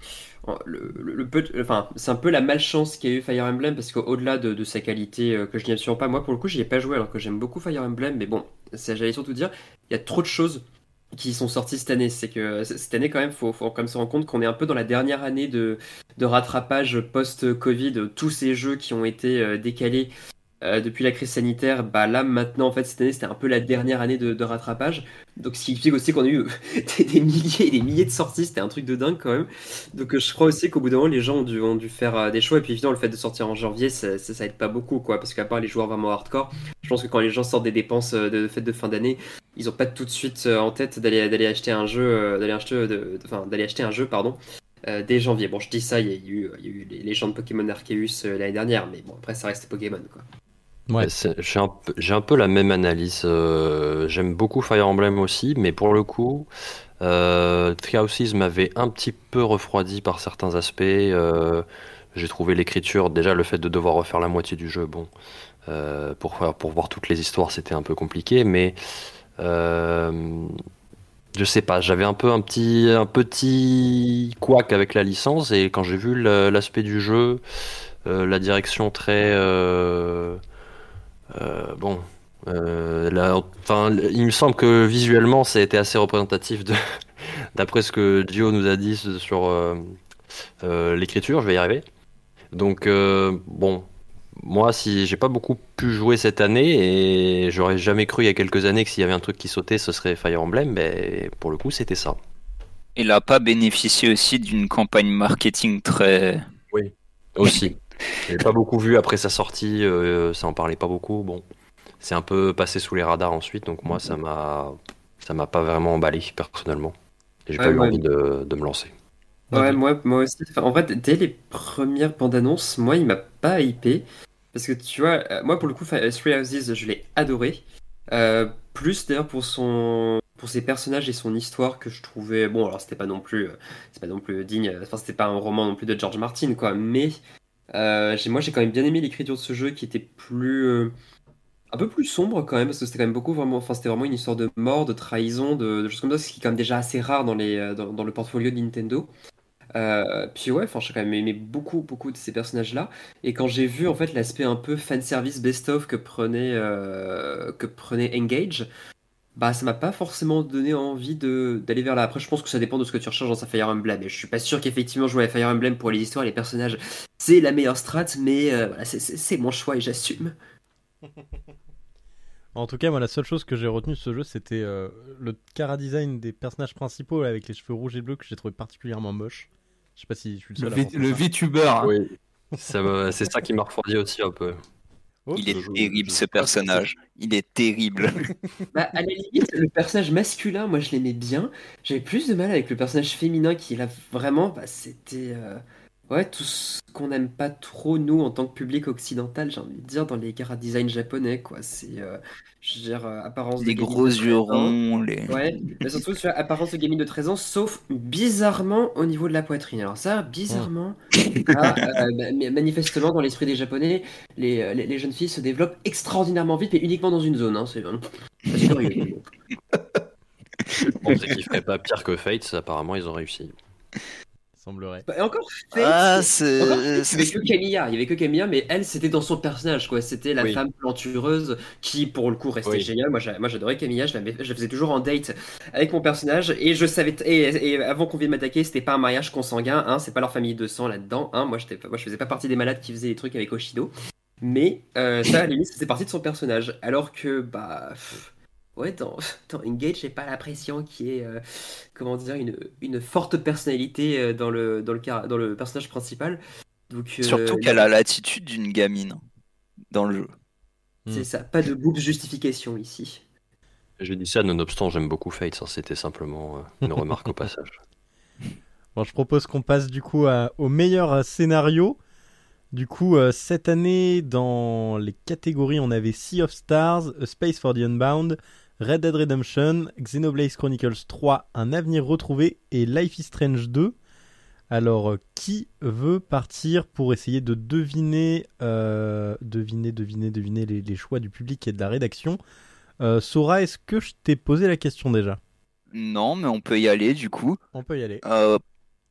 le, le- le peu, enfin, c'est un peu la malchance qu'a eu Fire Emblem parce qu'au-delà de, de sa qualité euh, que je n'y absolument pas, moi pour le coup, j'y ai pas joué alors que j'aime beaucoup Fire Emblem, mais bon, ça, j'allais surtout dire, il y a trop de choses qui sont sorties cette année. C'est que cette année, quand même, faut, faut quand même se rendre compte qu'on est un peu dans la dernière année de, de rattrapage post-Covid. Tous ces jeux qui ont été euh, décalés euh, depuis la crise sanitaire, bah là maintenant, en fait, cette année, c'était un peu la dernière année de, de rattrapage. Donc, ce qui explique aussi qu'on a eu des, milliers et des milliers de sorties, c'était un truc de dingue quand même. Donc, euh, je crois aussi qu'au bout d'un moment, les gens ont dû, faire euh, des choix. Et puis, évidemment, le fait de sortir en janvier, ça, ça, ça aide pas beaucoup, quoi. Parce qu'à part les joueurs vraiment hardcore, je pense que quand les gens sortent des dépenses euh, de fête de fin d'année, ils ont pas tout de suite en tête d'aller d'aller acheter un jeu, d'aller acheter, de- de- enfin, d'aller acheter un jeu, pardon. dès janvier. Bon, je dis ça, il y a eu, y a les légendes Pokémon Arceus l'année dernière, mais bon, après, ça reste Pokémon, quoi. Ouais. J'ai un, peu- la même analyse. euh, J'aime beaucoup Fire Emblem aussi, mais pour le coup, euh, m'avait un petit peu refroidi par certains aspects. euh, J'ai trouvé l'écriture, déjà le fait de devoir refaire la moitié du jeu, bon, euh, pour, pour voir toutes les histoires, c'était un peu compliqué, mais euh, je sais pas, j'avais un peu un petit, un petit couac avec la licence, et quand j'ai vu l'aspect du jeu, la direction très. Euh, bon. euh, là, enfin, il me semble que visuellement, ça a été assez représentatif de, d'après ce que Dio nous a dit sur euh, euh, l'écriture. Je vais y arriver. Donc, bon, moi, si j'ai pas beaucoup pu jouer cette année et j'aurais jamais cru il y a quelques années que s'il y avait un truc qui sautait, ce serait Fire Emblem, mais pour le coup, c'était ça. Il a pas bénéficié aussi d'une campagne marketing très. Aussi. J'ai pas beaucoup vu après sa sortie, euh, ça en parlait pas beaucoup. Bon, c'est un peu passé sous les radars ensuite, donc moi ça m'a ça m'a pas vraiment emballé personnellement. J'ai Ouais, pas eu ouais. envie de, de me lancer. Ouais, moi, moi aussi. Enfin, en vrai, dès les premières bandes annonces, moi, il m'a pas hypé. Parce que tu vois, euh, moi, pour le coup, Fi- Three Houses, je l'ai adoré. Euh, plus d'ailleurs pour son, pour ses personnages et son histoire que je trouvais bon alors c'était pas non plus euh, c'est pas non plus digne enfin c'était pas un roman non plus de George Martin quoi mais euh, moi j'ai quand même bien aimé l'écriture de ce jeu qui était plus euh, un peu plus sombre quand même parce que c'était quand même beaucoup vraiment enfin c'était vraiment une histoire de mort de trahison de, choses comme ça ce qui est quand même déjà assez rare dans les euh, dans, le portfolio de Nintendo. Puis ouais j'ai quand même aimé beaucoup beaucoup de ces personnages là et quand j'ai vu en fait l'aspect un peu fanservice best-of que que prenait Engage bah, ça m'a pas forcément donné envie de d'aller vers là. Après, je pense que ça dépend de ce que tu recherches dans un Fire Emblem. Et je suis pas sûr qu'effectivement jouer à Fire Emblem pour les histoires et les personnages, c'est la meilleure strat, mais euh, voilà, c'est- mon choix et j'assume. En tout cas, moi, la seule chose que j'ai retenue de ce jeu, c'était euh, le cara design des personnages principaux avec les cheveux rouges et bleus que j'ai trouvé particulièrement moche. Je sais pas si je suis le Le, seul à le ça. VTuber. hein. Oui. C'est ça qui m'a refroidi aussi un peu. Oh, Il est je terrible je ce personnage. Il est terrible. Bah, à la limite, le personnage masculin, moi je l'aimais bien. J'avais plus de mal avec le personnage féminin qui là vraiment, bah, c'était euh, ouais tout ce qu'on n'aime pas trop nous en tant que public occidental, j'ai envie de dire dans les cara design japonais quoi. C'est euh, je veux dire euh, apparence de Les gros de 13 yeux ans. ronds, les... Ouais, mais surtout sur apparence de gamine de 13 ans, sauf bizarrement au niveau de la poitrine. Alors ça, bizarrement, ah, euh, bah, mais manifestement dans l'esprit des Japonais, les, euh, les, les jeunes filles se développent extraordinairement vite, mais uniquement dans une zone. Hein. C'est c'est curieux. On sait qu'ils feraient pas pire que Fates, apparemment ils ont réussi. Semblerait. Bah, Et encore Fate, Ah, c'est- encore c'est... Fate, il y avait que Camilla, il y avait que Camilla, mais elle c'était dans son personnage quoi. C'était la Oui. femme plantureuse qui pour le coup restait Oui. géniale. Moi, j'a- moi j'adorais Camilla, je, la faisais toujours en date avec mon personnage et je savais t- et, et avant qu'on vienne m'attaquer, c'était pas un mariage consanguin, hein, c'est pas leur famille de sang là-dedans. Hein. Moi, j'étais, moi je faisais pas partie des malades qui faisaient des trucs avec Oshido, mais euh, ça à la limite c'était partie de son personnage. Alors que bah pff, ouais dans, dans Engage j'ai pas l'impression qu'il y ait euh, comment dire une, une forte personnalité euh, dans le dans le car- dans le personnage principal. Donc euh, Surtout qu'elle a l'attitude d'une gamine dans le jeu. c'est ça, pas de boobs justification ici. J'ai dit ça, nonobstant, j'aime beaucoup Fates, hein, c'était simplement une remarque au passage. Bon, je propose qu'on passe du coup à- au meilleur scénario. Du coup, euh, cette année, dans les catégories, on avait Sea of Stars, A Space for the Unbound, Red Dead Redemption, Xenoblade Chronicles 3, Un avenir retrouvé et Life is Strange 2. Alors, euh, qui veut partir pour essayer de deviner, euh, deviner, deviner, deviner les, les choix du public et de la rédaction? Euh, Sora, est-ce que je t'ai posé la question déjà? Non, mais on peut y aller du coup. On peut y aller. Euh,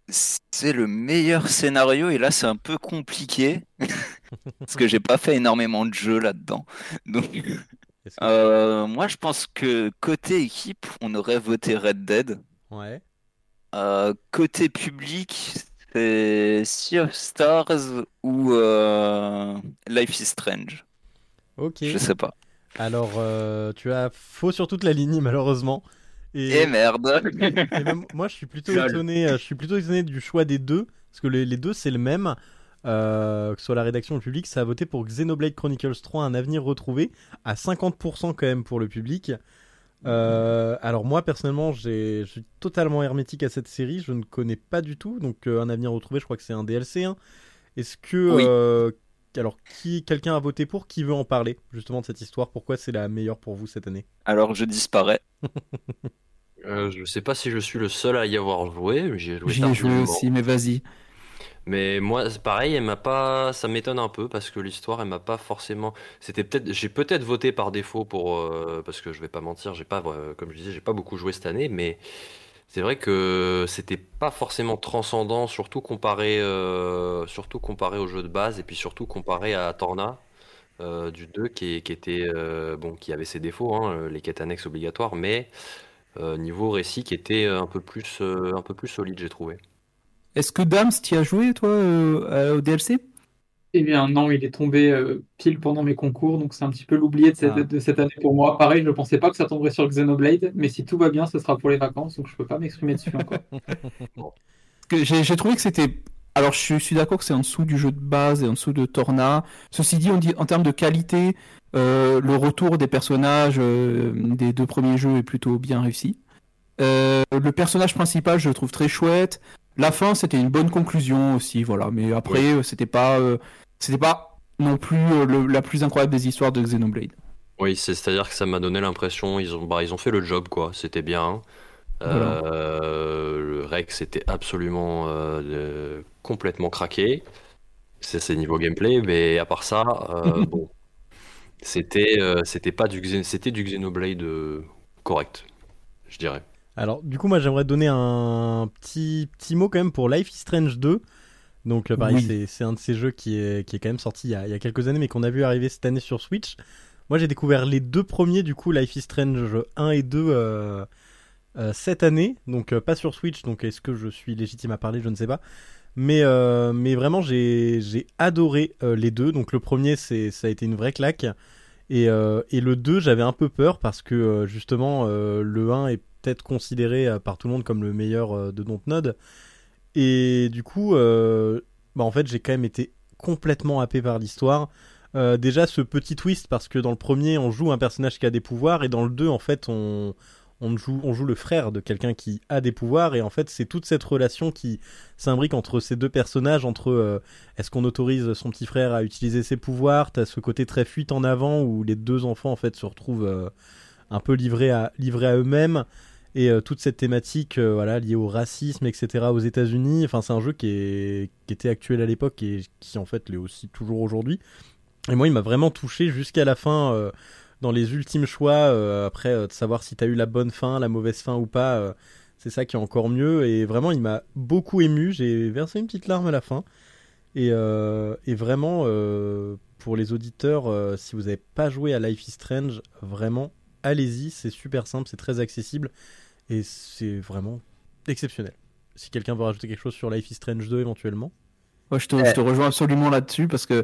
c'est le meilleur scénario et là c'est un peu compliqué parce que j'ai pas fait énormément de jeux là-dedans. Donc que- euh, moi je pense que côté équipe on aurait voté Red Dead. Ouais. Euh, côté public c'est Sea of Stars ou euh, Life is Strange. Ok. Je sais pas. Alors, euh, tu as faux sur toute la ligne, malheureusement. Et, Et merde. et même moi, je suis plutôt étonné. Je suis plutôt étonné du choix des deux, parce que les, les deux c'est le même. Euh, que ce soit la rédaction ou le public, ça a voté pour Xenoblade Chronicles 3, un avenir retrouvé, à 50% quand même pour le public. Euh, alors moi personnellement, je suis totalement hermétique à cette série, je ne connais pas du tout, donc euh, un avenir retrouvé, je crois que c'est un DLC. hein. Est-ce que Oui. euh, alors qui quelqu'un a voté pour Qui veut en parler justement de cette histoire? Pourquoi c'est la meilleure pour vous cette année? Alors je disparais. Euh, je sais pas si je suis le seul à y avoir joué, mais j'y ai joué J'y ai joué aussi, mais vas-y. Mais moi, pareil, elle m'a pas, ça m'étonne un peu parce que l'histoire, elle m'a pas forcément. C'était peut-être, j'ai peut-être voté par défaut pour, euh, parce que je vais pas mentir, j'ai pas, euh, comme je disais, j'ai pas beaucoup joué cette année, mais c'est vrai que c'était pas forcément transcendant, surtout comparé, euh, surtout comparé au jeu de base et puis surtout comparé à Torna. euh, du 2 qui, était bon qui avait ses défauts hein, les quêtes annexes obligatoires mais niveau récit qui était un peu plus un peu plus solide j'ai trouvé Est-ce que Dams, t'y as joué, toi, euh, au DLC Eh bien non, il est tombé euh, pile pendant mes concours, donc c'est un petit peu l'oublié de cette, Ah. de cette année pour moi. Pareil, je pensais pas que ça tomberait sur Xenoblade, mais si tout va bien, ce sera pour les vacances, donc je peux pas m'exprimer dessus encore. J'ai trouvé que c'était. Alors, je suis, je suis d'accord que c'est en dessous du jeu de base et en dessous de Torna. Ceci dit, on dit en termes de qualité, euh, le retour des personnages euh, des deux premiers jeux est plutôt bien réussi. Euh, le personnage principal, je le trouve très chouette. La fin, c'était une bonne conclusion aussi, voilà. Mais après, c'était pas, euh, c'était pas non plus euh, le- la plus incroyable des histoires de Xenoblade. Oui, c'est- c'est-à-dire que ça m'a donné l'impression, ils ont, bah, ils ont fait le job, quoi. C'était bien. Voilà. Euh, le Rex était absolument complètement craqué. C'est niveau gameplay, mais à part ça, bon, c'était c'était pas du c'était du Xenoblade correct, je dirais. Alors, du coup, moi, j'aimerais donner un petit, petit mot quand même pour Life is Strange 2. Donc, euh, pareil, Oui. c'est- un de ces jeux qui est, qui est quand même sorti il y, a, il y a quelques années, mais qu'on a vu arriver cette année sur Switch. Moi, j'ai découvert les deux premiers, du coup, Life is Strange 1 et 2 euh, euh, cette année. Donc, euh, pas sur Switch. Donc, est-ce que je suis légitime à parler Je ne sais pas. Mais, mais vraiment, j'ai adoré les deux. Donc, le premier, ça a été une vraie claque. Et, et le 2, j'avais un peu peur parce que justement, le 1 est peut-être considéré euh, par tout le monde comme le meilleur euh, de Dontnod. Et du coup, euh, bah, en fait, j'ai quand même été complètement happé par l'histoire. Déjà, ce petit twist, parce que dans le premier, on joue un personnage qui a des pouvoirs, et dans le 2, en fait, on, on, joue, on joue le frère de quelqu'un qui a des pouvoirs, et en fait, c'est toute cette relation qui s'imbrique entre ces deux personnages, entre est-ce qu'on autorise son petit frère à utiliser ses pouvoirs, t'as ce côté très fuite en avant, où les deux enfants, en fait, se retrouvent un peu livrés à, livrés à eux-mêmes, et euh, toute cette thématique euh, voilà, liée au racisme, etc., aux États-Unis. Enfin, c'est un jeu qui, est, qui était actuel à l'époque et qui, en fait, l'est aussi toujours aujourd'hui. Et moi, il m'a vraiment touché jusqu'à la fin, euh, dans les ultimes choix, après de savoir si t'as eu la bonne fin, la mauvaise fin ou pas. c'est ça qui est encore mieux. Et vraiment, il m'a beaucoup ému. J'ai versé une petite larme à la fin. Et, vraiment, pour les auditeurs, si vous n'avez pas joué à Life is Strange, vraiment, allez-y. C'est super simple, c'est très accessible. Et c'est vraiment exceptionnel. Si quelqu'un veut rajouter quelque chose sur Life is Strange 2 éventuellement. Ouais, je, te, je te rejoins absolument là-dessus parce que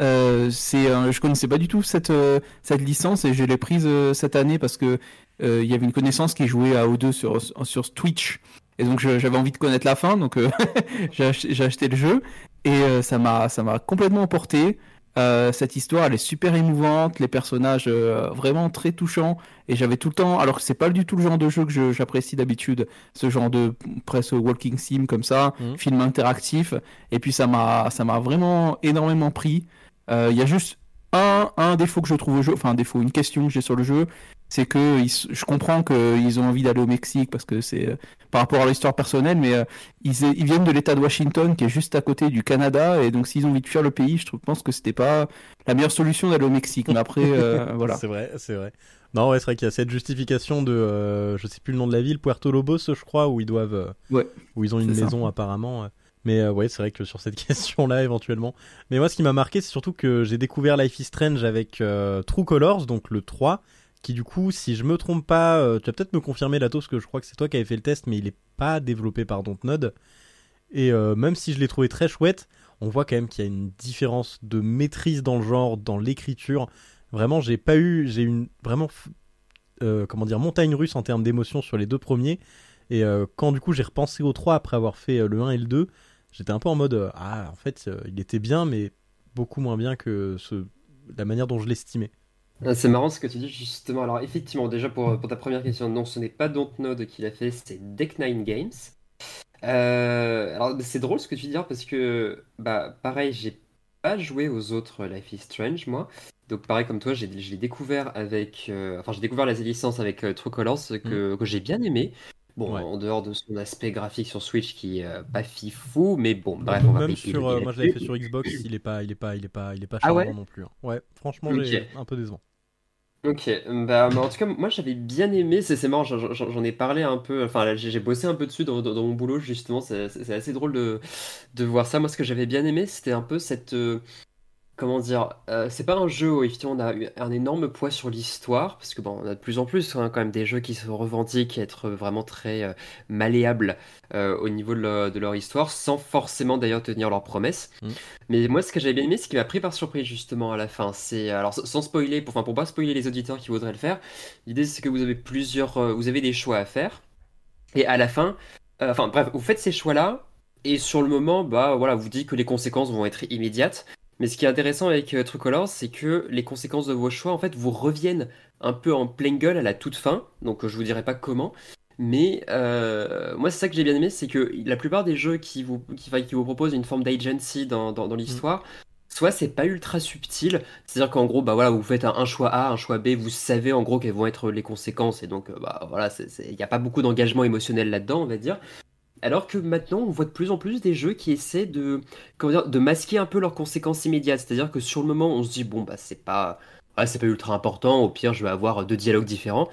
euh, c'est, euh, je connaissais pas du tout cette, euh, cette licence et je l'ai prise euh, cette année parce que euh, il y avait une connaissance qui jouait à O2 sur, sur Twitch et donc j'avais envie de connaître la fin donc euh, j'ai acheté, acheté le jeu et euh, ça m'a ça m'a complètement emporté. Euh, cette histoire elle est super émouvante, les personnages euh, vraiment très touchants et j'avais tout le temps alors que c'est pas du tout le genre de jeu que je- j'apprécie d'habitude ce genre de presque walking sim comme ça Mhm. film interactif et puis ça m'a ça m'a vraiment énormément pris. Euh, Il y a juste un, un défaut que je trouve au jeu, enfin un défaut, une question que j'ai sur le jeu, c'est que ils je comprends qu'ils ont envie d'aller au Mexique parce que c'est euh, par rapport à l'histoire personnelle, mais euh, ils, ils viennent de l'État de Washington qui est juste à côté du Canada et donc s'ils ont envie de fuir le pays, je pense que c'était pas la meilleure solution d'aller au Mexique. Mais après, euh, voilà. C'est vrai, c'est vrai. Non, ouais, c'est vrai qu'il y a cette justification de, je sais plus le nom de la ville, Puerto Lobos, je crois, où ils doivent, Ouais, où ils ont une ça. maison apparemment. Mais ouais, c'est vrai que sur cette question-là, éventuellement. Mais moi, ce qui m'a marqué, c'est surtout que j'ai découvert Life is Strange avec True Colors, donc le 3, qui du coup, si je me trompe pas, euh, tu vas peut-être me confirmer Lato, parce que je crois que c'est toi qui avais fait le test, mais il est pas développé par Dontnod. Et euh, même si je l'ai trouvé très chouette, on voit quand même qu'il y a une différence de maîtrise dans le genre, dans l'écriture. Vraiment, j'ai pas eu, j'ai une vraiment, euh, comment dire, montagne russe en termes d'émotion sur les deux premiers. Et quand du coup j'ai repensé au 3 après avoir fait le 1 et le 2, j'étais un peu en mode, ah, en fait, il était bien, mais beaucoup moins bien que la manière dont je l'estimais. Ah, C'est marrant ce que tu dis justement. Alors effectivement, déjà pour, pour ta première question, non, ce n'est pas Dontnod qui l'a fait, c'est Deck9 Games. Euh, alors c'est drôle ce que tu dis parce que bah pareil, j'ai pas joué aux autres Life is Strange moi. Donc pareil comme toi, j'ai, je l'ai découvert avec, euh, enfin j'ai découvert la licence avec euh, True Colors que, que j'ai bien aimé. Bon, Ouais. en dehors de son aspect graphique sur Switch qui est euh, pas fifou, mais bon, bref, on va Même sur, euh, moi je l'avais fait sur Xbox, il est pas, il est pas, il est pas, il est pas Ah charmant ouais non plus. hein. Ouais, franchement, Ok. j'ai un peu décevant. Ok, bah, mais en tout cas, moi j'avais bien aimé, c'est c'est marrant, j'en ai parlé un peu, enfin j'ai bossé un peu dessus dans, dans- dans mon boulot justement, c'est assez drôle de, de voir ça. Moi ce que j'avais bien aimé, c'était un peu cette... comment dire, euh, c'est pas un jeu où effectivement on a eu un énorme poids sur l'histoire, parce que bon, on a de plus en plus hein, quand même des jeux qui se revendiquent être vraiment très euh, malléables euh, au niveau de leur, de leur histoire, sans forcément d'ailleurs tenir leurs promesses. Mm. Mais moi, ce que j'avais bien aimé, ce qui m'a pris par surprise justement à la fin, c'est alors sans spoiler, pour, enfin pour pas spoiler les auditeurs qui voudraient le faire, l'idée c'est que vous avez plusieurs, vous avez des choix à faire, et à la fin, enfin bref, vous faites ces choix-là, et sur le moment, bah voilà, vous dites que les conséquences vont être immédiates. Mais ce qui est intéressant avec euh, True Colors, c'est que les conséquences de vos choix, en fait, vous reviennent un peu en pleine gueule à la toute fin. Donc, euh, je vous dirai pas comment. Mais euh, moi, c'est ça que j'ai bien aimé, c'est que la plupart des jeux qui vous, qui, vous proposent une forme d'agency dans, dans, dans l'histoire soit c'est pas ultra subtil, c'est-à-dire qu'en gros, bah voilà, vous faites un, un choix A, un choix B, vous savez en gros quelles vont être les conséquences, et donc euh, bah voilà, il n'y a pas beaucoup d'engagement émotionnel là-dedans, on va dire. Alors que maintenant, on voit de plus en plus des jeux qui essaient de, comment dire, de masquer un peu leurs conséquences immédiates. C'est-à-dire que sur le moment, on se dit, bon, bah, c'est pas, ah, c'est pas ultra important, au pire, je vais avoir deux dialogues différents.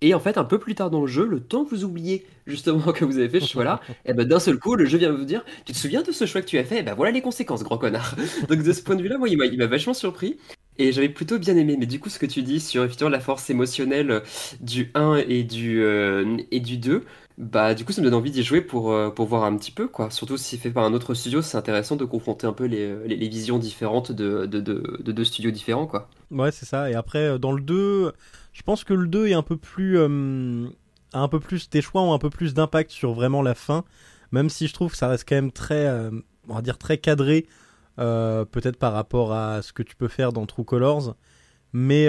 Et en fait, un peu plus tard dans le jeu, le temps que vous oubliez justement que vous avez fait ce choix-là, et ben d'un seul coup, le jeu vient vous dire Tu te souviens de ce choix que tu as fait? Et ben voilà les conséquences, grand connard. Donc de ce point de vue-là, moi, il m'a vachement surpris. Et j'avais plutôt bien aimé. Mais du coup, ce que tu dis sur effectivement la force émotionnelle du 1 et du, euh, et du 2, bah du coup, ça me donne envie d'y jouer pour, euh, pour voir un petit peu, quoi. Surtout si fait par un autre studio, c'est intéressant de confronter un peu les, les, visions différentes de, de, de, de, deux studios différents, quoi. Ouais, c'est ça. Et après, euh, dans le 2, je pense que le 2 est un peu plus. Euh, un peu plus. Tes choix ont un peu plus d'impact sur vraiment la fin. Même si je trouve que ça reste quand même très. Euh, on va dire très cadré. Euh, peut-être par rapport à ce que tu peux faire dans True Colors. Mais,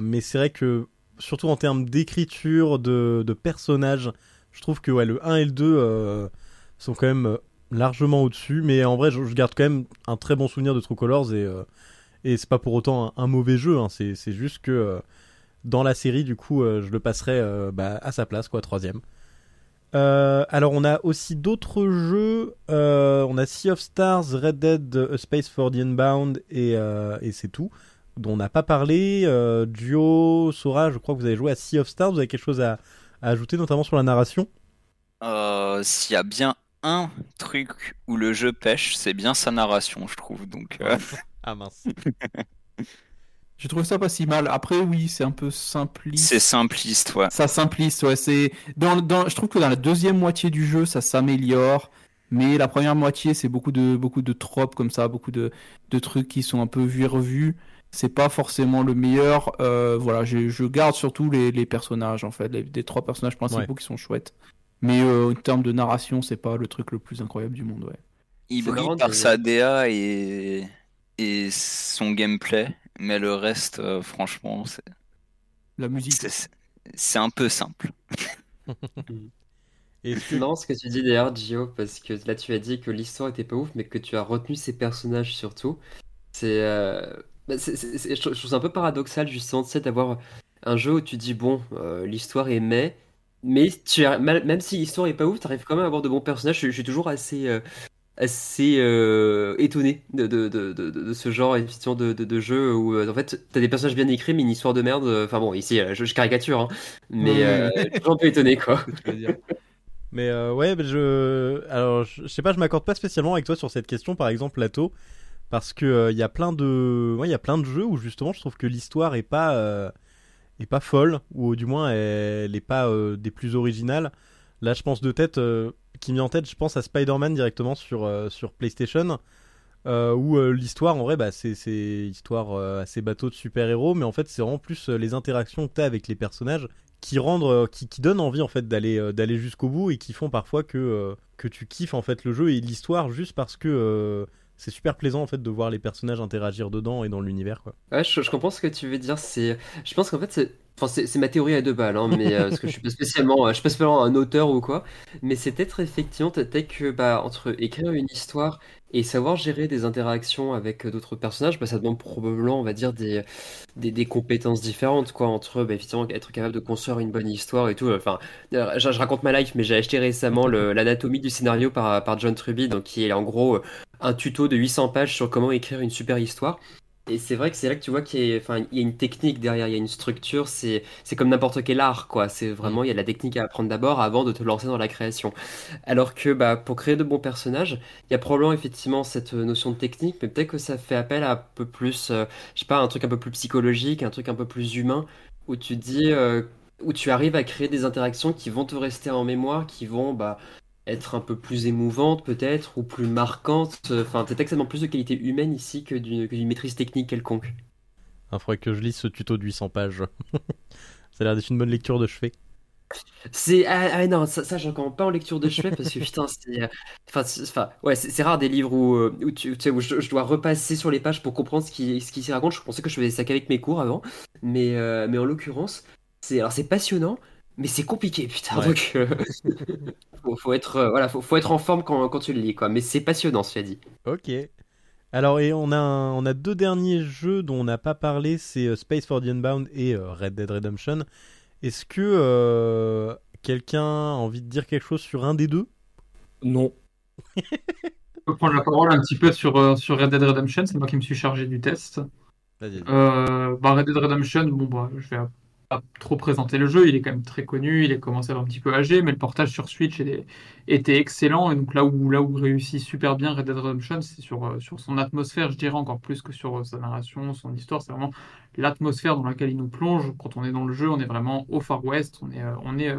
mais c'est vrai que. Surtout en termes d'écriture, de, de, personnages, je trouve que le 1 et le 2 sont quand même largement au-dessus. Mais en vrai, je, garde quand même un très bon souvenir de True Colors et, et c'est pas pour autant un, mauvais jeu. Hein. C'est juste que dans la série, du coup, euh, je le passerai euh, bah, à sa place, quoi, troisième. Euh, alors on a aussi d'autres jeux. on a Sea of Stars, Red Dead, A Space for the Unbound et, et c'est tout. Dont on n'a pas parlé. Duo, Sora, je crois que vous avez joué à Sea of Stars. Vous avez quelque chose à, ajouter, notamment sur la narration S'il y a bien un truc où le jeu pêche, c'est bien sa narration, je trouve. Donc. ah mince. J'ai trouvé ça pas si mal. Après, oui, c'est un peu simpliste. C'est simpliste, ouais. Ça simpliste, ouais. C'est dans, dans, je trouve que dans la deuxième moitié du jeu, ça s'améliore. Mais la première moitié, c'est beaucoup de beaucoup de tropes comme ça, beaucoup de, de trucs qui sont un peu vus et revus. C'est pas forcément le meilleur. Euh, voilà, je, je, garde surtout les, les, personnages en fait, les, trois personnages principaux qui sont chouettes. Mais euh, en termes de narration, c'est pas le truc le plus incroyable du monde, ouais. Il brille par sa DA et et son gameplay mais le reste, euh, franchement, c'est. La musique. C'est un peu simple. Et c'est marrant ce que tu dis d'ailleurs, Gio, parce que là tu as dit que l'histoire était pas ouf, mais que tu as retenu ses personnages surtout. C'est. Euh, bah, je trouve ça un peu paradoxal justement tu sais, d'avoir un jeu où tu dis bon, euh, l'histoire est mais, mais tu même si l'histoire est pas ouf, tu arrives quand même à avoir de bons personnages. Je, suis toujours assez assez euh, étonné de, de, de, de, ce genre effectivement de, de, jeu où euh, en fait t'as des personnages bien écrits mais une histoire de merde euh, enfin bon ici je, je caricature hein, mais je suis un peu étonné quoi. Mais ouais je alors je, sais pas je m'accorde pas spécialement avec toi sur cette question. Par exemple Lato parce que il y a plein de il y a plein de jeux où justement je trouve que l'histoire est pas est pas folle ou du moins elle est pas des plus originales là je pense de tête qui me en tête, je pense à Spider-Man directement sur, euh, sur PlayStation. Euh, où euh, l'histoire en vrai bah, c'est histoire assez bateau de super-héros mais en fait c'est vraiment plus les interactions que tu as avec les personnages qui rendent qui, qui, donnent envie en fait d'aller d'aller jusqu'au bout et qui font parfois que que tu kiffes en fait le jeu et l'histoire juste parce que c'est super plaisant en fait de voir les personnages interagir dedans et dans l'univers quoi. Ouais, je, comprends ce que tu veux dire. C'est, je pense qu'en fait c'est Enfin, c'est ma théorie à deux balles, hein, mais euh, parce que je suis pas spécialement, je suis pas spécialement un auteur ou quoi. Mais c'est peut-être effectivement peut-être que bah, entre écrire une histoire et savoir gérer des interactions avec d'autres personnages, bah, ça demande probablement, on va dire, des, des, des compétences différentes, quoi. Entre bah, effectivement être capable de construire une bonne histoire et tout. Enfin, je, je raconte ma life, mais j'ai acheté récemment l'anatomie du scénario par, par John Truby, donc qui est en gros un tuto de 800 pages sur comment écrire une super histoire. Et c'est vrai que c'est là que tu vois qu'il y, a, une technique derrière, il y a une structure, c'est, c'est comme n'importe quel art, quoi. C'est vraiment, il y a de la technique à apprendre d'abord avant de te lancer dans la création. Alors que bah, pour créer de bons personnages, il y a probablement effectivement cette notion de technique, mais peut-être que ça fait appel à un peu plus, euh, je sais pas, un truc un peu plus psychologique, un truc un peu plus humain, où tu dis, euh, où tu arrives à créer des interactions qui vont te rester en mémoire, qui vont bah, être un peu plus émouvante peut-être ou plus marquante. Enfin, peut-être extrêmement plus de qualité humaine ici que d'une maîtrise technique quelconque. Il faudrait que je lise ce tuto de 800 pages. ça a l'air d'être une bonne lecture de chevet. C'est ah, ah, non ça, ça encore pas en lecture de chevet parce que putain c'est euh, enfin ouais c'est rare des livres où, euh, où, tu, où je, dois repasser sur les pages pour comprendre ce qui ce qui s'y raconte je pensais que je faisais ça qu'avec mes cours avant mais euh, mais en l'occurrence c'est alors c'est passionnant mais c'est compliqué, putain. Donc, euh, faut, être, euh, voilà, faut, faut, être en forme quand, quand, tu le lis, quoi. Mais c'est passionnant, cela dit. Ok. Alors, et on a, un- on a deux derniers jeux dont on n'a pas parlé, c'est euh, Space for the Unbound et euh, Red Dead Redemption. Est-ce que euh, quelqu'un a envie de dire quelque chose sur un des deux? Non. Je peux prendre la parole un petit peu sur, euh, sur Red Dead Redemption, c'est moi qui me suis chargé du test. Vas-y. Euh, bah, Red Dead Redemption, bon, bah, je vais pas trop présenter le jeu, il est quand même très connu, il est commencé à être un petit peu âgé, mais le portage sur Switch était, excellent. Et donc là où, là où réussit super bien Red Dead Redemption, c'est sur, euh, sur son atmosphère, je dirais encore plus que sur euh, sa narration, son histoire. C'est vraiment l'atmosphère dans laquelle il nous plonge. Quand on est dans le jeu, on est vraiment au Far West, on est, euh, on est,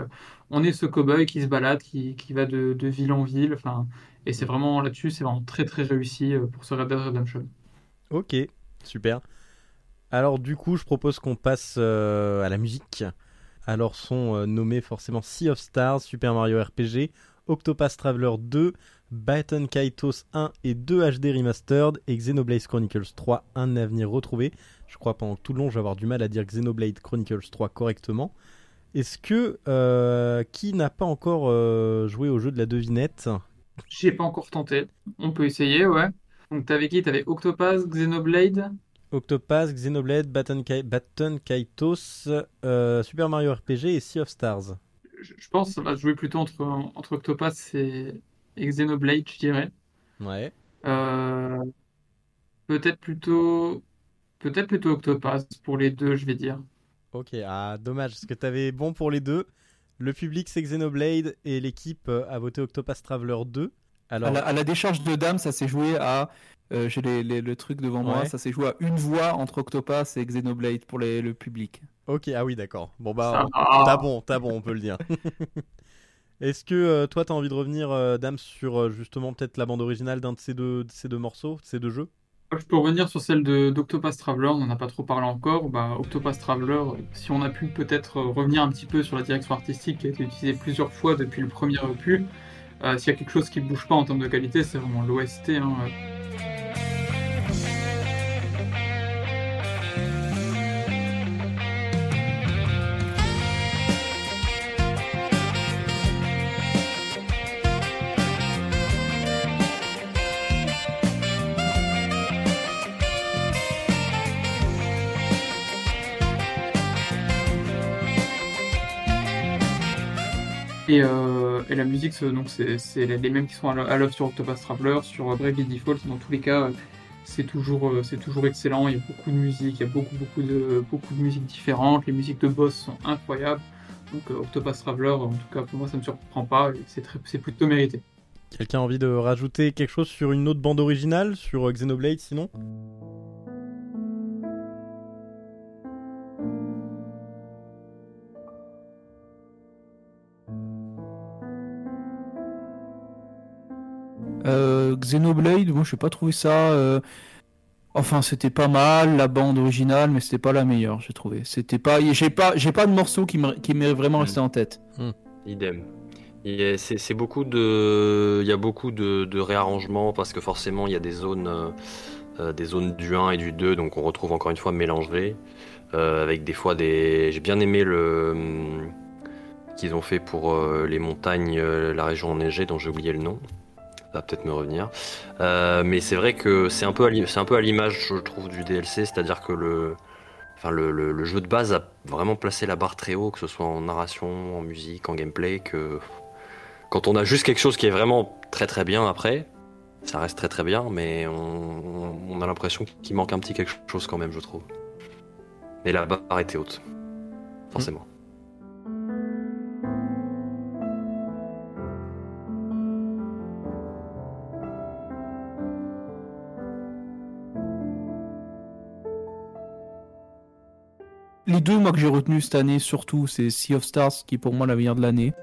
on est ce cow-boy qui se balade, qui, qui va de, de ville en ville. Enfin, et c'est vraiment là-dessus, c'est vraiment très très réussi pour ce Red Dead Redemption. Ok, super. Alors du coup, je propose qu'on passe euh, à la musique. Alors sont euh, nommés forcément Sea of Stars, Super Mario RPG, Octopath Traveler 2, Baton Kaitos 1 et 2 HD Remastered et Xenoblade Chronicles 3, un avenir retrouvé. Je crois pendant tout le long, je vais avoir du mal à dire Xenoblade Chronicles 3 correctement. Est-ce que euh, qui n'a pas encore joué au jeu de la devinette? J'ai pas encore tenté. On peut essayer, ouais. Donc t'avais qui? T'avais Octopath, Xenoblade. Octopath, Xenoblade, Baton, Kai- Baton Kaitos, euh, Super Mario RPG et Sea of Stars. Je je pense que ça va se jouer plutôt entre, entre Octopath et, et Xenoblade, je dirais. Ouais. Euh, peut-être plutôt, peut-être plutôt Octopath pour les deux, je vais dire. Ok, ah dommage, parce que t'avais bon pour les deux. Le public c'est Xenoblade et l'équipe a voté Octopath Traveler 2. Alors, À la, à la décharge de dame, ça s'est joué à. Euh, J'ai les- les- le truc devant moi, ça s'est joué à une voix entre Octopath et Xenoblade pour les- le public. ok, ah oui, d'accord. Bon Ça bah, t'as bon, t'as bon, on peut le dire. Est-ce que euh, toi t'as envie de revenir, euh, Dame, sur justement peut-être la bande originale d'un de ces deux, de ces deux morceaux, de ces deux jeux? Je peux revenir sur celle de d'Octopath Traveler, on n'en a pas trop parlé encore. Bah, Octopath Traveler, si on a pu peut-être revenir un petit peu sur la direction artistique qui a été utilisée plusieurs fois depuis le premier opus, euh, s'il y a quelque chose qui ne bouge pas en termes de qualité, c'est vraiment l'OST. hein. Et, euh, et la musique, c'est- donc c'est les mêmes qui sont à l'œuvre sur Octopath Traveler, sur euh, Bravely Default. Dans tous les cas, euh, c'est toujours, euh, c'est toujours excellent. Il y a beaucoup de musique, il y a beaucoup, beaucoup de, beaucoup de musiques différentes. Les musiques de boss sont incroyables. Donc Octopath Traveler, en tout cas pour moi, ça ne me surprend pas. C'est plutôt mérité. Quelqu'un a envie de rajouter quelque chose sur une autre bande originale, sur Xenoblade sinon? Xenoblade, moi je n'ai pas trouvé ça. euh, Enfin, c'était pas mal la bande originale, mais c'était pas la meilleure, j'ai trouvé. C'était pas, j'ai pas, j'ai pas de morceau qui me, qui m'est vraiment Mm. resté en tête. Idem. Il y a- C'est beaucoup de, il y a beaucoup de, de réarrangements parce que forcément il y a des zones, euh, euh, des zones du 1 et du 2, donc on retrouve encore une fois mélangées, euh, avec des fois des. J'ai bien aimé le hum, qu'ils ont fait pour euh, les montagnes, euh, la région enneigée dont j'ai oublié le nom. Peut-être me revenir. Euh, mais c'est vrai que c'est un peu, à l'image, je trouve, du DLC, c'est-à-dire que le, Enfin, le, jeu de base a vraiment placé la barre très haut, que ce soit en narration, en musique, en gameplay, que quand on a juste quelque chose qui est vraiment très très bien après, ça reste très très bien, mais on a l'impression qu'il manque un petit quelque chose quand même, je trouve. Mais la barre était haute, forcément. Les deux, moi, que j'ai retenu cette année, surtout, c'est Sea of Stars, qui est pour moi la de l'année.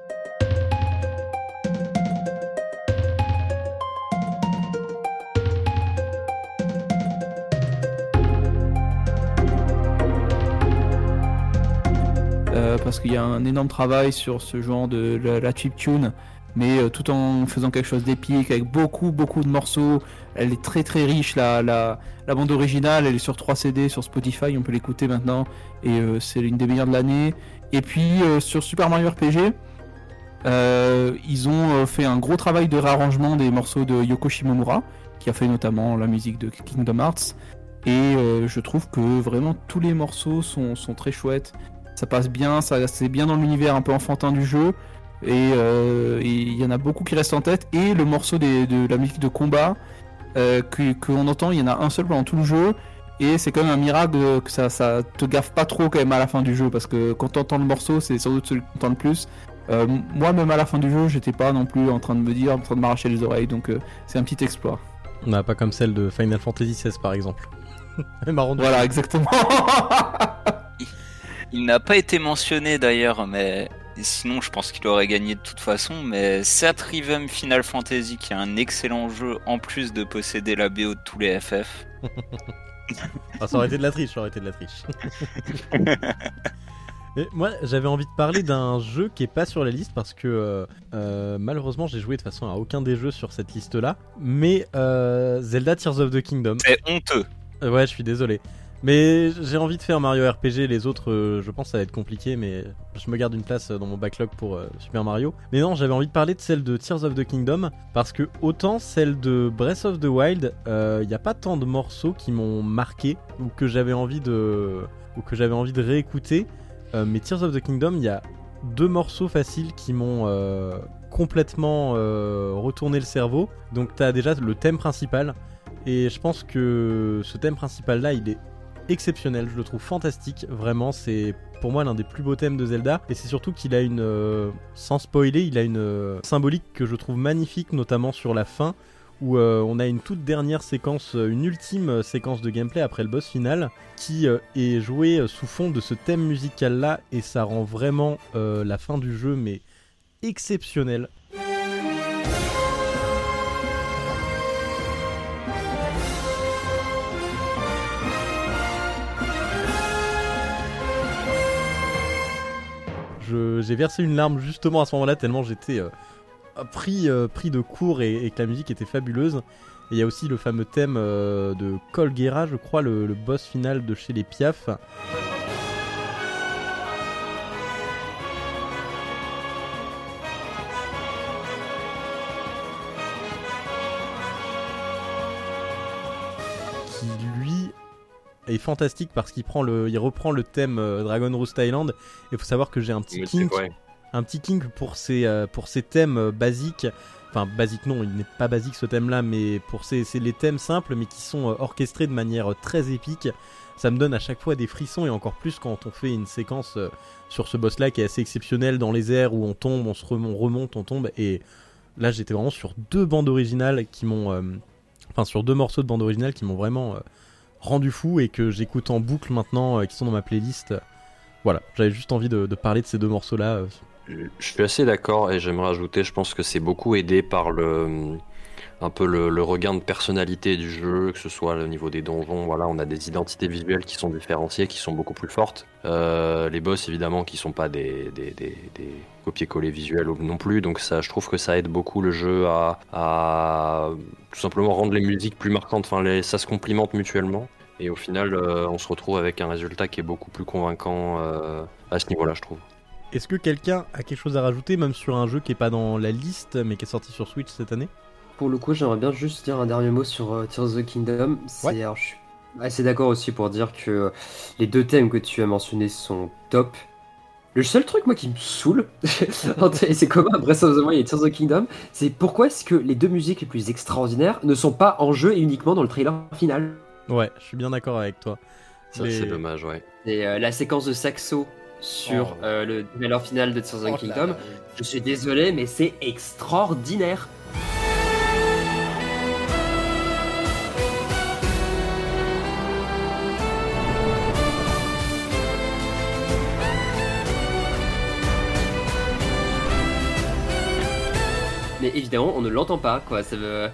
Euh, parce qu'il y a un énorme travail sur ce genre de la, la chiptune, mais euh, tout en faisant quelque chose d'épique, avec beaucoup, beaucoup de morceaux. Elle est très, très riche, la, la, bande originale, elle est sur 3 CD sur Spotify, on peut l'écouter maintenant et euh, c'est l'une des meilleures de l'année. Et puis euh, sur Super Mario RPG, Euh, ils ont fait un gros travail de réarrangement des morceaux de Yoko Shimomura, qui a fait notamment la musique de Kingdom Hearts. Et je trouve que vraiment tous les morceaux sont, très chouettes. Ça passe bien, ça c'est bien dans l'univers un peu enfantin du jeu. Et il y en a beaucoup qui restent en tête. Et le morceau de la musique de combat euh, que qu'on entend, il y en a un seul pendant tout le jeu. Et c'est quand même un miracle que ça, ça te gaffe pas trop quand même à la fin du jeu. Parce que quand t'entends le morceau, c'est sans doute celui que t'entends le plus. Euh, moi, même à la fin du jeu, j'étais pas non plus en train de me dire, en train de m'arracher les oreilles. Donc euh, c'est un petit exploit. On n'a pas comme celle de Final Fantasy XVI par exemple. C'est marrant de- Voilà, exactement. Il n'a pas été mentionné d'ailleurs, mais sinon je pense qu'il aurait gagné de toute façon. Mais Satrivum Final Fantasy, qui est un excellent jeu en plus de posséder la BO de tous les FF. Ah, ça aurait été de la triche, ça aurait été de la triche. Mais moi, j'avais envie de parler d'un jeu qui est pas sur la liste parce que euh, euh, malheureusement, j'ai joué de façon à aucun des jeux sur cette liste-là. Mais euh, Zelda Tears of the Kingdom. C'est honteux. Ouais, je suis désolé. Mais j'ai envie de faire Mario RPG, les autres, euh, je pense ça va être compliqué, mais je me garde une place euh, dans mon backlog pour euh, Super Mario. Mais non, j'avais envie de parler de celle de Tears of the Kingdom, parce que autant celle de Breath of the Wild, il n'y a pas tant de morceaux qui m'ont marqué, ou que j'avais envie de, ou que j'avais envie de réécouter. Mais Tears of the Kingdom, il y a deux morceaux faciles qui m'ont complètement retourné le cerveau. Donc t'as déjà le thème principal, et je pense que ce thème principal là, il est exceptionnel, je le trouve fantastique, vraiment, c'est pour moi l'un des plus beaux thèmes de Zelda, et c'est surtout qu'il a une, euh, sans spoiler, il a une euh, symbolique que je trouve magnifique, notamment sur la fin, où euh, on a une toute dernière séquence, une ultime séquence de gameplay après le boss final, qui est jouée sous fond de ce thème musical là, et ça rend vraiment la fin du jeu, mais exceptionnel. J'ai versé une larme justement à ce moment-là, tellement j'étais euh, pris, euh, pris de court et, que la musique était fabuleuse. Et il y a aussi le fameux thème euh, de Colguera, je crois, le boss final de chez les Piaf. Est fantastique parce qu'il prend le, il reprend le thème euh, Dragon Roost Island. Et il faut savoir que j'ai un petit kink un petit kink pour ces, euh, pour ces thèmes euh, basiques. Enfin, basique non, il n'est pas basique ce thème-là, mais pour ces, c'est les thèmes simples, mais qui sont orchestrés de manière très épique. Ça me donne à chaque fois des frissons, et encore plus quand on fait une séquence sur ce boss-là qui est assez exceptionnelle dans les airs où on tombe, on se rem- on remonte, on tombe. Et là, j'étais vraiment sur deux bandes originales qui m'ont. euh, Enfin, sur deux morceaux de bande originale qui m'ont vraiment euh, rendu fou et que j'écoute en boucle maintenant, euh, qui sont dans ma playlist. Voilà, j'avais juste envie de, parler de ces deux morceaux-là. euh, Je suis assez d'accord et j'aimerais ajouter, je pense que c'est beaucoup aidé par le un peu le, regain de personnalité du jeu, que ce soit au niveau des donjons, voilà, on a des identités visuelles qui sont différenciées, qui sont beaucoup plus fortes. Euh, les boss évidemment qui sont pas des, des, des, copier-coller visuels non plus, donc ça, je trouve que ça aide beaucoup le jeu à, tout simplement rendre les musiques plus marquantes. Enfin, les, ça se complimente mutuellement. Et au final, euh, on se retrouve avec un résultat qui est beaucoup plus convaincant euh, à ce niveau-là, je trouve. Est-ce que quelqu'un a quelque chose à rajouter, même sur un jeu qui est pas dans la liste, mais qui est sorti sur Switch cette année? Pour le coup, j'aimerais bien juste dire un dernier mot sur euh, Tears of the Kingdom. C'est, Ouais. alors, je suis assez d'accord aussi pour dire que euh, les deux thèmes que tu as mentionnés sont top. Le seul truc, moi, qui me saoule, et c'est commun à Breath of the Wild et Tears of the Kingdom, c'est pourquoi est-ce que les deux musiques les plus extraordinaires ne sont pas en jeu et uniquement dans le trailer final? Ouais, je suis bien d'accord avec toi. Ça, Les- c'est dommage, ouais. C'est euh, la séquence de saxo sur Oh. euh, le trailer final de Tears of the Oh là Kingdom. là. Je suis désolé, mais c'est extraordinaire. On ne l'entend pas, quoi. Ça veut...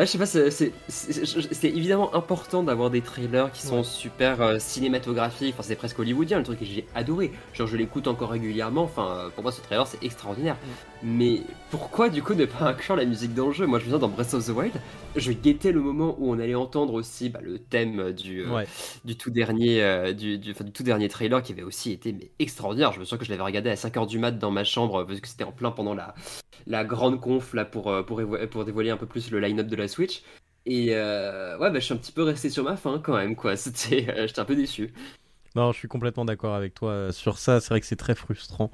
Ouais, je sais pas, c'est- évidemment important d'avoir des trailers qui sont Ouais. super euh, cinématographiques. Enfin, c'est presque hollywoodien, le truc que j'ai adoré. Genre, je l'écoute encore régulièrement. Enfin, euh, pour moi, ce trailer, c'est extraordinaire. Mais pourquoi, du coup, ne pas inclure la musique dans le jeu? Moi, je me souviens dans Breath of the Wild, je guettais le moment où on allait entendre aussi bah, le thème du, euh, Ouais. du tout dernier euh, du, du, du tout dernier trailer qui avait aussi été mais, extraordinaire. Je me souviens que je l'avais regardé à 5h du mat dans ma chambre parce que c'était en plein pendant la, la grande conf là pour, pour, pour dévoiler un peu plus le line-up de la Switch. Et euh, ouais, bah, je suis un petit peu resté sur ma faim quand même, quoi. C'était, euh, j'étais un peu déçu. Non, je suis complètement d'accord avec toi euh, sur ça. C'est vrai que c'est très frustrant.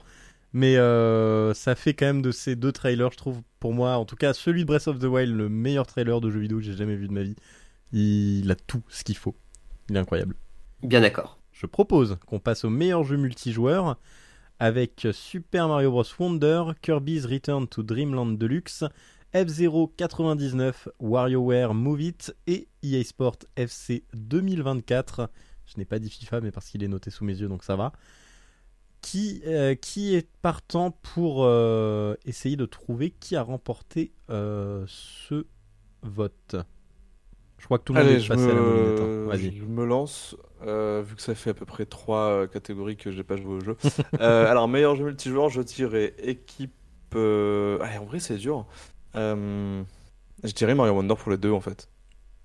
Mais euh, ça fait quand même de ces deux trailers, je trouve, pour moi, en tout cas, celui de Breath of the Wild, le meilleur trailer de jeu vidéo que j'ai jamais vu de ma vie. Il a tout ce qu'il faut. Il est incroyable. Bien d'accord. Je propose qu'on passe au meilleur jeu multijoueur avec Super Mario Bros. Wonder, Kirby's Return to Dreamland Deluxe, F-Zero 99, WarioWare Move It et EA Sport FC 2024. Je n'ai pas dit FIFA, mais parce qu'il est noté sous mes yeux, donc ça va. Qui, euh, qui est partant pour euh, essayer de trouver qui a remporté euh, ce vote? Je crois que tout le monde Allez, est je passé à la hein. Vas-y. je me lance, vu que ça fait à peu près trois euh, catégories que j'ai pas joué au jeu. Alors, meilleur jeu multijoueur, je dirais équipe. Allez, en vrai, c'est dur. Euh, Je dirais Mario Wonder pour les deux, en fait.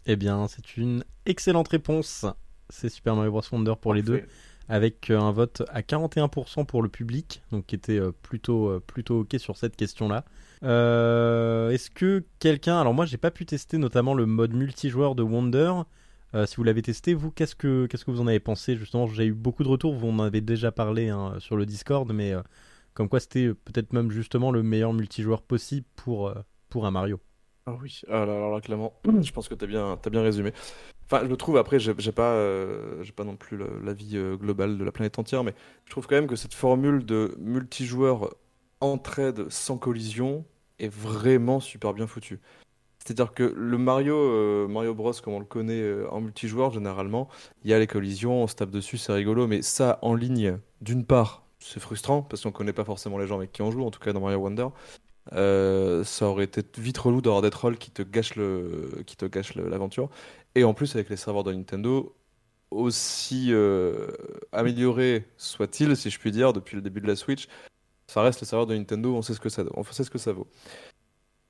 Eh bien, c'est une excellente réponse. C'est Super Mario Bros. Wonder pour les deux, avec euh, un vote à 41% pour le public, donc qui était euh, plutôt, plutôt ok sur cette question-là. Euh, Est-ce que quelqu'un, alors moi j'ai pas pu tester notamment le mode multijoueur de Wonder. Euh, si vous l'avez testé, vous, qu'est-ce que qu'est-ce que vous en avez pensé? Justement, j'ai eu beaucoup de retours. Vous en avez déjà parlé hein, sur le Discord, mais euh, comme quoi c'était peut-être même justement le meilleur multijoueur possible pour euh, pour un Mario. Ah oui, ah là, alors là, clairement, je pense que t'as bien, t'as bien résumé. Enfin, je le trouve, après, j'ai pas, euh, j'ai pas non plus l'avis euh, global de la planète entière, mais je trouve quand même que cette formule de multijoueur entraide sans collision est vraiment super bien foutue. C'est-à-dire que le Mario, euh, Mario Bros, comme on le connaît euh, en multijoueur, généralement, il y a les collisions, on se tape dessus, c'est rigolo, mais ça, en ligne, d'une part, c'est frustrant, parce qu'on connaît pas forcément les gens avec qui on joue, en tout cas dans Mario Wonder. Euh, ça aurait été vite relou d'avoir des trolls qui te gâchent le, qui te gâchent l'aventure. Et en plus, avec les serveurs de Nintendo, aussi euh, améliorés soient-ils, si je puis dire, depuis le début de la Switch, ça reste les serveurs de Nintendo, on sait ce que ça, on sait ce que ça vaut.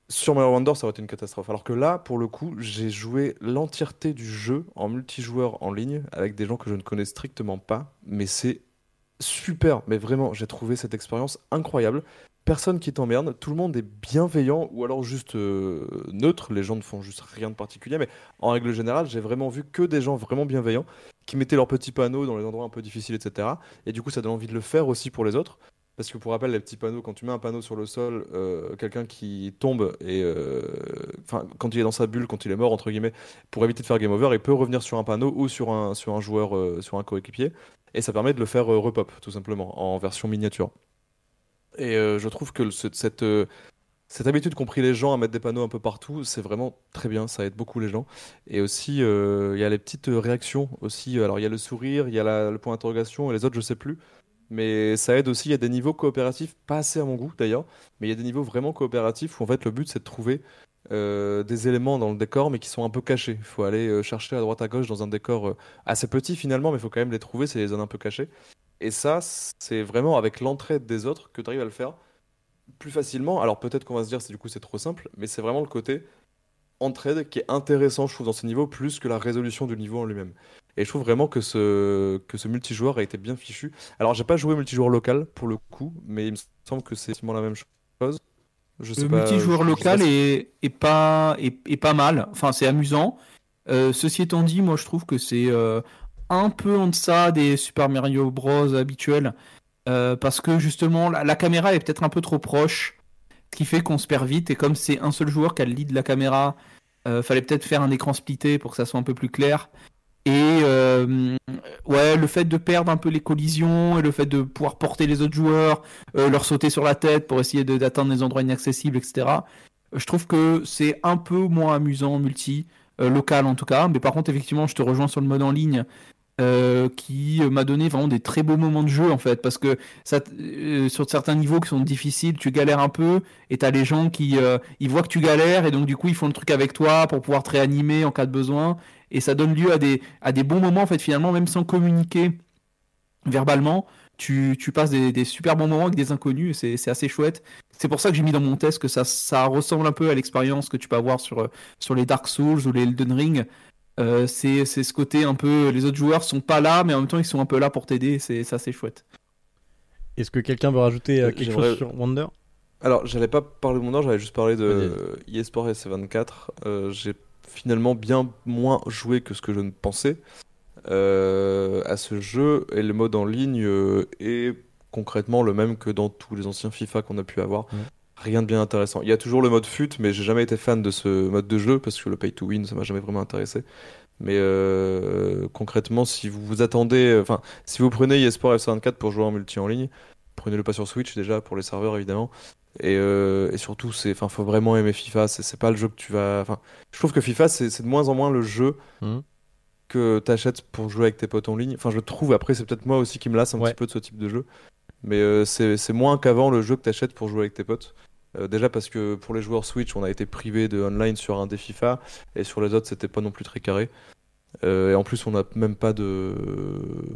Sur Mario Wonder, ça aurait été une catastrophe. Alors que là, pour le coup, j'ai joué l'entièreté du jeu en multijoueur en ligne avec des gens que je ne connais strictement pas, mais c'est super. Mais vraiment, j'ai trouvé cette expérience incroyable. Personne qui t'emmerde, tout le monde est bienveillant ou alors juste euh, neutre. Les gens ne font juste rien de particulier, mais en règle générale, j'ai vraiment vu que des gens vraiment bienveillants qui mettaient leurs petits panneaux dans les endroits un peu difficiles, etc. Et du coup, ça donne envie de le faire aussi pour les autres. Parce que pour rappel, les petits panneaux, quand tu mets un panneau sur le sol, euh, quelqu'un qui tombe et euh, quand il est dans sa bulle, quand il est mort entre guillemets, pour éviter de faire game over, il peut revenir sur un panneau ou sur un sur un joueur, sur un coéquipier, et ça permet de le faire repop tout simplement en version miniature. Et euh, je trouve que cette euh, cette habitude qu'ont pris les gens à mettre des panneaux un peu partout, c'est vraiment très bien, ça aide beaucoup les gens. Et aussi, euh, il y a les petites réactions aussi. Alors, il y a le sourire, il y a le point d'interrogation et les autres, je sais plus. Mais ça aide aussi, il y a des niveaux coopératifs, pas assez à mon goût d'ailleurs, mais il y a des niveaux vraiment coopératifs où en fait le but c'est de trouver des éléments dans le décor mais qui sont un peu cachés. Il faut aller chercher à droite à gauche dans un décor assez petit finalement, mais il faut quand même les trouver, c'est des zones un peu cachées. Et ça, c'est vraiment avec l'entraide des autres que tu arrives à le faire plus facilement. Alors peut-être qu'on va se dire c'est du coup c'est trop simple, mais c'est vraiment le côté entraide qui est intéressant, je trouve, dans ce niveau, plus que la résolution du niveau en lui-même. Et je trouve vraiment que ce, que ce multijoueur a été bien fichu. Alors, j'ai pas joué multijoueur local pour le coup, mais il me semble que c'est la même chose. Je sais Le pas, multijoueur je- local est, est pas, est, est pas mal. Enfin, c'est amusant. Euh, ceci étant dit, moi je trouve que c'est euh, un peu en deçà des Super Mario Bros habituels. euh, parce que justement, la, caméra est peut-être un peu trop proche. Ce qui fait qu'on se perd vite. Et comme c'est un seul joueur qui a le lead de la caméra, euh, fallait peut-être faire un écran splitté pour que ça soit un peu plus clair. Et euh, ouais, le fait de perdre un peu les collisions et le fait de pouvoir porter les autres joueurs, leur sauter sur la tête pour essayer de- d'atteindre les endroits inaccessibles, etc. Je trouve que c'est un peu moins amusant multi, local en tout cas. Mais par contre, effectivement, je te rejoins sur le mode en ligne. Euh, qui m'a donné vraiment des très beaux moments de jeu en fait. Parce que ça, euh, sur certains niveaux qui sont difficiles tu galères un peu et t'as les gens qui euh, ils voient que tu galères et donc du coup ils font le truc avec toi pour pouvoir te réanimer en cas de besoin. Et ça donne lieu à des, à des bons moments en fait finalement même sans communiquer verbalement. Tu, tu passes des, des super bons moments avec des inconnus et c'est assez chouette. C'est pour ça que j'ai mis dans mon test que ça, ça ressemble un peu à l'expérience que tu peux avoir sur, sur les Dark Souls ou les Elden Ring euh, c'est ce côté un peu. Les autres joueurs sont pas là, mais en même temps, ils sont un peu là pour t'aider. C'est ça, c'est chouette. Est-ce que quelqu'un veut rajouter euh, Euh, quelque chose sur Wonder? Alors, j'allais pas parler de ordre, j'allais juste parler de eSport et C24. Euh, J'ai finalement bien moins joué que ce que je ne pensais euh, à ce jeu et le mode en ligne euh, est concrètement le même que dans tous les anciens FIFA qu'on a pu avoir. Rien de bien intéressant. Il y a toujours le mode fut, mais j'ai jamais été fan de ce mode de jeu parce que le pay to win, ça m'a jamais vraiment intéressé. Mais euh, concrètement, si vous vous attendez, enfin, si vous prenez eSport F54 pour jouer en multi en ligne, prenez-le pas sur Switch déjà pour les serveurs évidemment. Et, euh, et surtout, c'est, enfin, faut vraiment aimer FIFA. C'est, pas le jeu que tu vas. Enfin, je trouve que FIFA, c'est, de moins en moins le jeu Mhm. que t'achètes pour jouer avec tes potes en ligne. Enfin, je trouve. Après, c'est peut-être moi aussi qui me lasse un Ouais. petit peu de ce type de jeu. Mais euh, c'est, c'est moins qu'avant le jeu que t'achètes pour jouer avec tes potes. Euh, déjà parce que pour les joueurs Switch, on a été privé de online sur un des FIFA et sur les autres, c'était pas non plus très carré. Euh, et en plus, on n'a même pas de,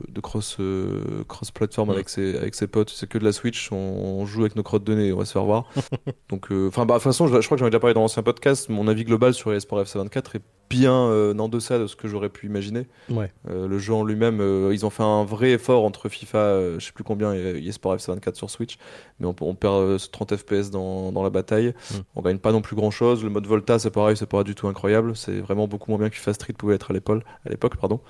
de cross, euh, cross platform avec, ses, avec ses potes. C'est que de la Switch. On, on joue avec nos crottes de nez. On va se faire voir. Donc, euh, enfin, bah, de toute façon, je, je crois que j'en ai déjà parlé dans l'ancien podcast. Mon avis global sur eSport FC24 est bien euh, en deçà de ce que j'aurais pu imaginer. Ouais. Euh, le jeu en lui-même, euh, ils ont fait un vrai effort entre FIFA, je sais plus combien, et eSport FC24 sur Switch, mais on, on perd euh, 30 FPS dans, dans la bataille. Mm. On gagne pas non plus grand-chose. Le mode Volta, c'est pareil, c'est pas du tout incroyable. C'est vraiment beaucoup moins bien que FIFA Street pouvait être à l'époque. À l'époque, pardon.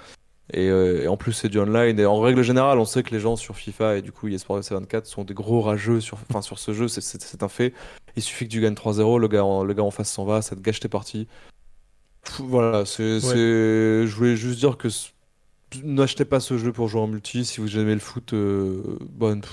Et, et en plus, c'est du online. Et en règle générale, on sait que les gens sur FIFA et du coup eSport FC24 sont des gros rageux sur, sur ce jeu. C'est- un fait. Il suffit que tu gagnes 3-0, le gars, en, le gars en face s'en va, ça te gâche tes parties. Voilà, c'est, c'est- je voulais juste dire que n'achetez pas ce jeu pour jouer en multi. Si vous aimez le foot, euh, bon, pff,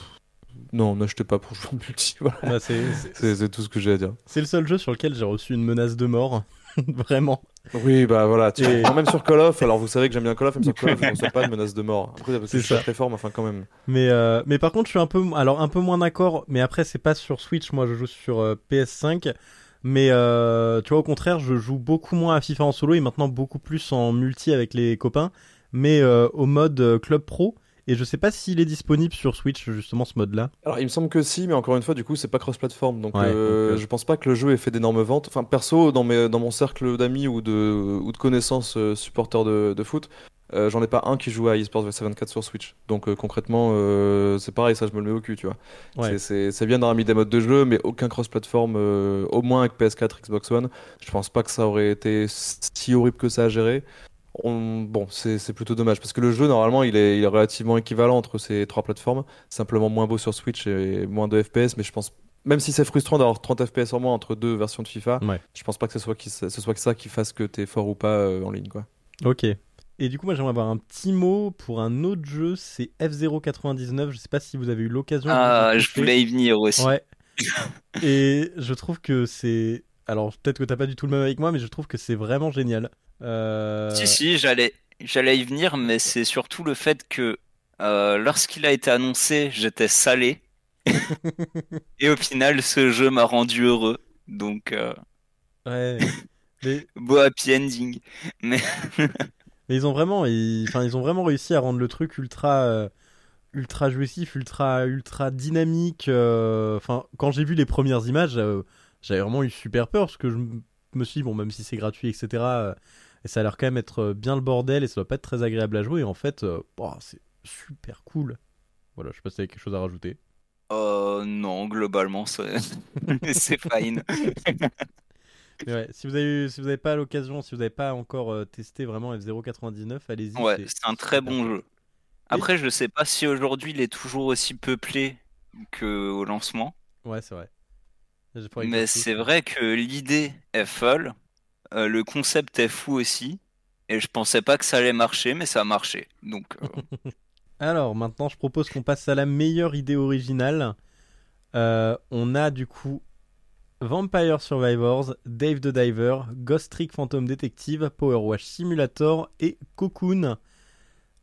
non, n'achetez pas pour jouer en multi. Voilà. Bah, c'est- c'est- C'est, c'est tout ce que j'ai à dire. C'est le seul jeu sur lequel j'ai reçu une menace de mort. Vraiment. Oui, bah voilà. Tu Et- même sur Call of, alors vous savez que j'aime bien Call of, même sur Call of, je ne pas de menace de mort. Après, parce que C'est je suis très fort, mais enfin, quand même. Mais, euh, mais par contre, je suis un peu, alors un peu moins d'accord. Mais après, c'est pas sur Switch. Moi, je joue sur euh, PS5. Mais euh, tu vois, au contraire, je joue beaucoup moins à FIFA en solo et maintenant beaucoup plus en multi avec les copains. Mais euh, au mode euh, Club Pro. Et je sais pas s'il est disponible sur Switch, justement, ce mode-là. Alors, il me semble que si, mais encore une fois, du coup, c'est pas cross-platform. Donc, Ouais, euh, donc, je pense pas que le jeu ait fait d'énormes ventes. Enfin, perso, dans, mes, dans mon cercle d'amis ou de, ou de connaissances supporters de, de foot, euh, j'en ai pas un qui joue à eSports VC24 sur Switch. Donc, euh, concrètement, euh, c'est pareil, ça, je me le mets au cul, tu vois. Ouais. C'est- bien d'avoir mis des modes de jeu, mais aucun cross-platform, au moins avec PS4, Xbox One. Je pense pas que ça aurait été si horrible que ça à gérer. On- Bon, c'est plutôt dommage parce que le jeu, normalement, il est, il est relativement équivalent entre ces trois plateformes. Simplement moins beau sur Switch et moins de FPS, mais je pense, même si c'est frustrant d'avoir 30 FPS en moins entre deux versions de FIFA, Ouais. je pense pas que ce soit, qui, ce soit que ça qui fasse que t'es fort ou pas en ligne, quoi. Ok. Et du coup, moi, j'aimerais avoir un petit mot pour un autre jeu. C'est F099. Je sais pas si vous avez eu l'occasion. Ah, je voulais y venir aussi. Ouais. Et je trouve que c'est. Alors, peut-être que t'as pas du tout le même avec moi, mais je trouve que c'est vraiment génial. Euh, Si, si, j'allais, j'allais y venir, mais c'est surtout le fait que euh, lorsqu'il a été annoncé, j'étais salé. Et au final, ce jeu m'a rendu heureux. Donc, euh, Ouais. mais, beau happy ending. mais ils ont vraiment, ils... Ils ont vraiment réussi à rendre le truc ultra, euh, ultra jouissif, ultra, ultra dynamique. euh, Enfin, quand j'ai vu les premières images, euh, j'avais vraiment eu super peur parce que je me suis dit, bon, même si c'est gratuit, etc. euh, et ça a l'air quand même être bien le bordel et ça doit pas être très agréable à jouer. Et en fait, bah, c'est super cool. Voilà, je sais pas si quelque chose à rajouter. Euh, non, globalement, c'est, c'est fine. Mais ouais, si vous avez, eu- si vous n'avez pas l'occasion, si vous n'avez pas encore euh, testé vraiment F099, allez-y. Ouais, c'est- un très bon jeu. Après, je sais pas si aujourd'hui il est toujours aussi peuplé qu'au lancement. Ouais, c'est vrai. Mais c'est vrai que l'idée est folle, euh, le concept est fou aussi, et je pensais pas que ça allait marcher, mais ça a marché. Donc, euh, Alors maintenant, je propose qu'on passe à la meilleure idée originale. Euh, on a du coup Vampire Survivors, Dave the Diver, Ghost Trick Phantom Detective, Power Wash Simulator et Cocoon.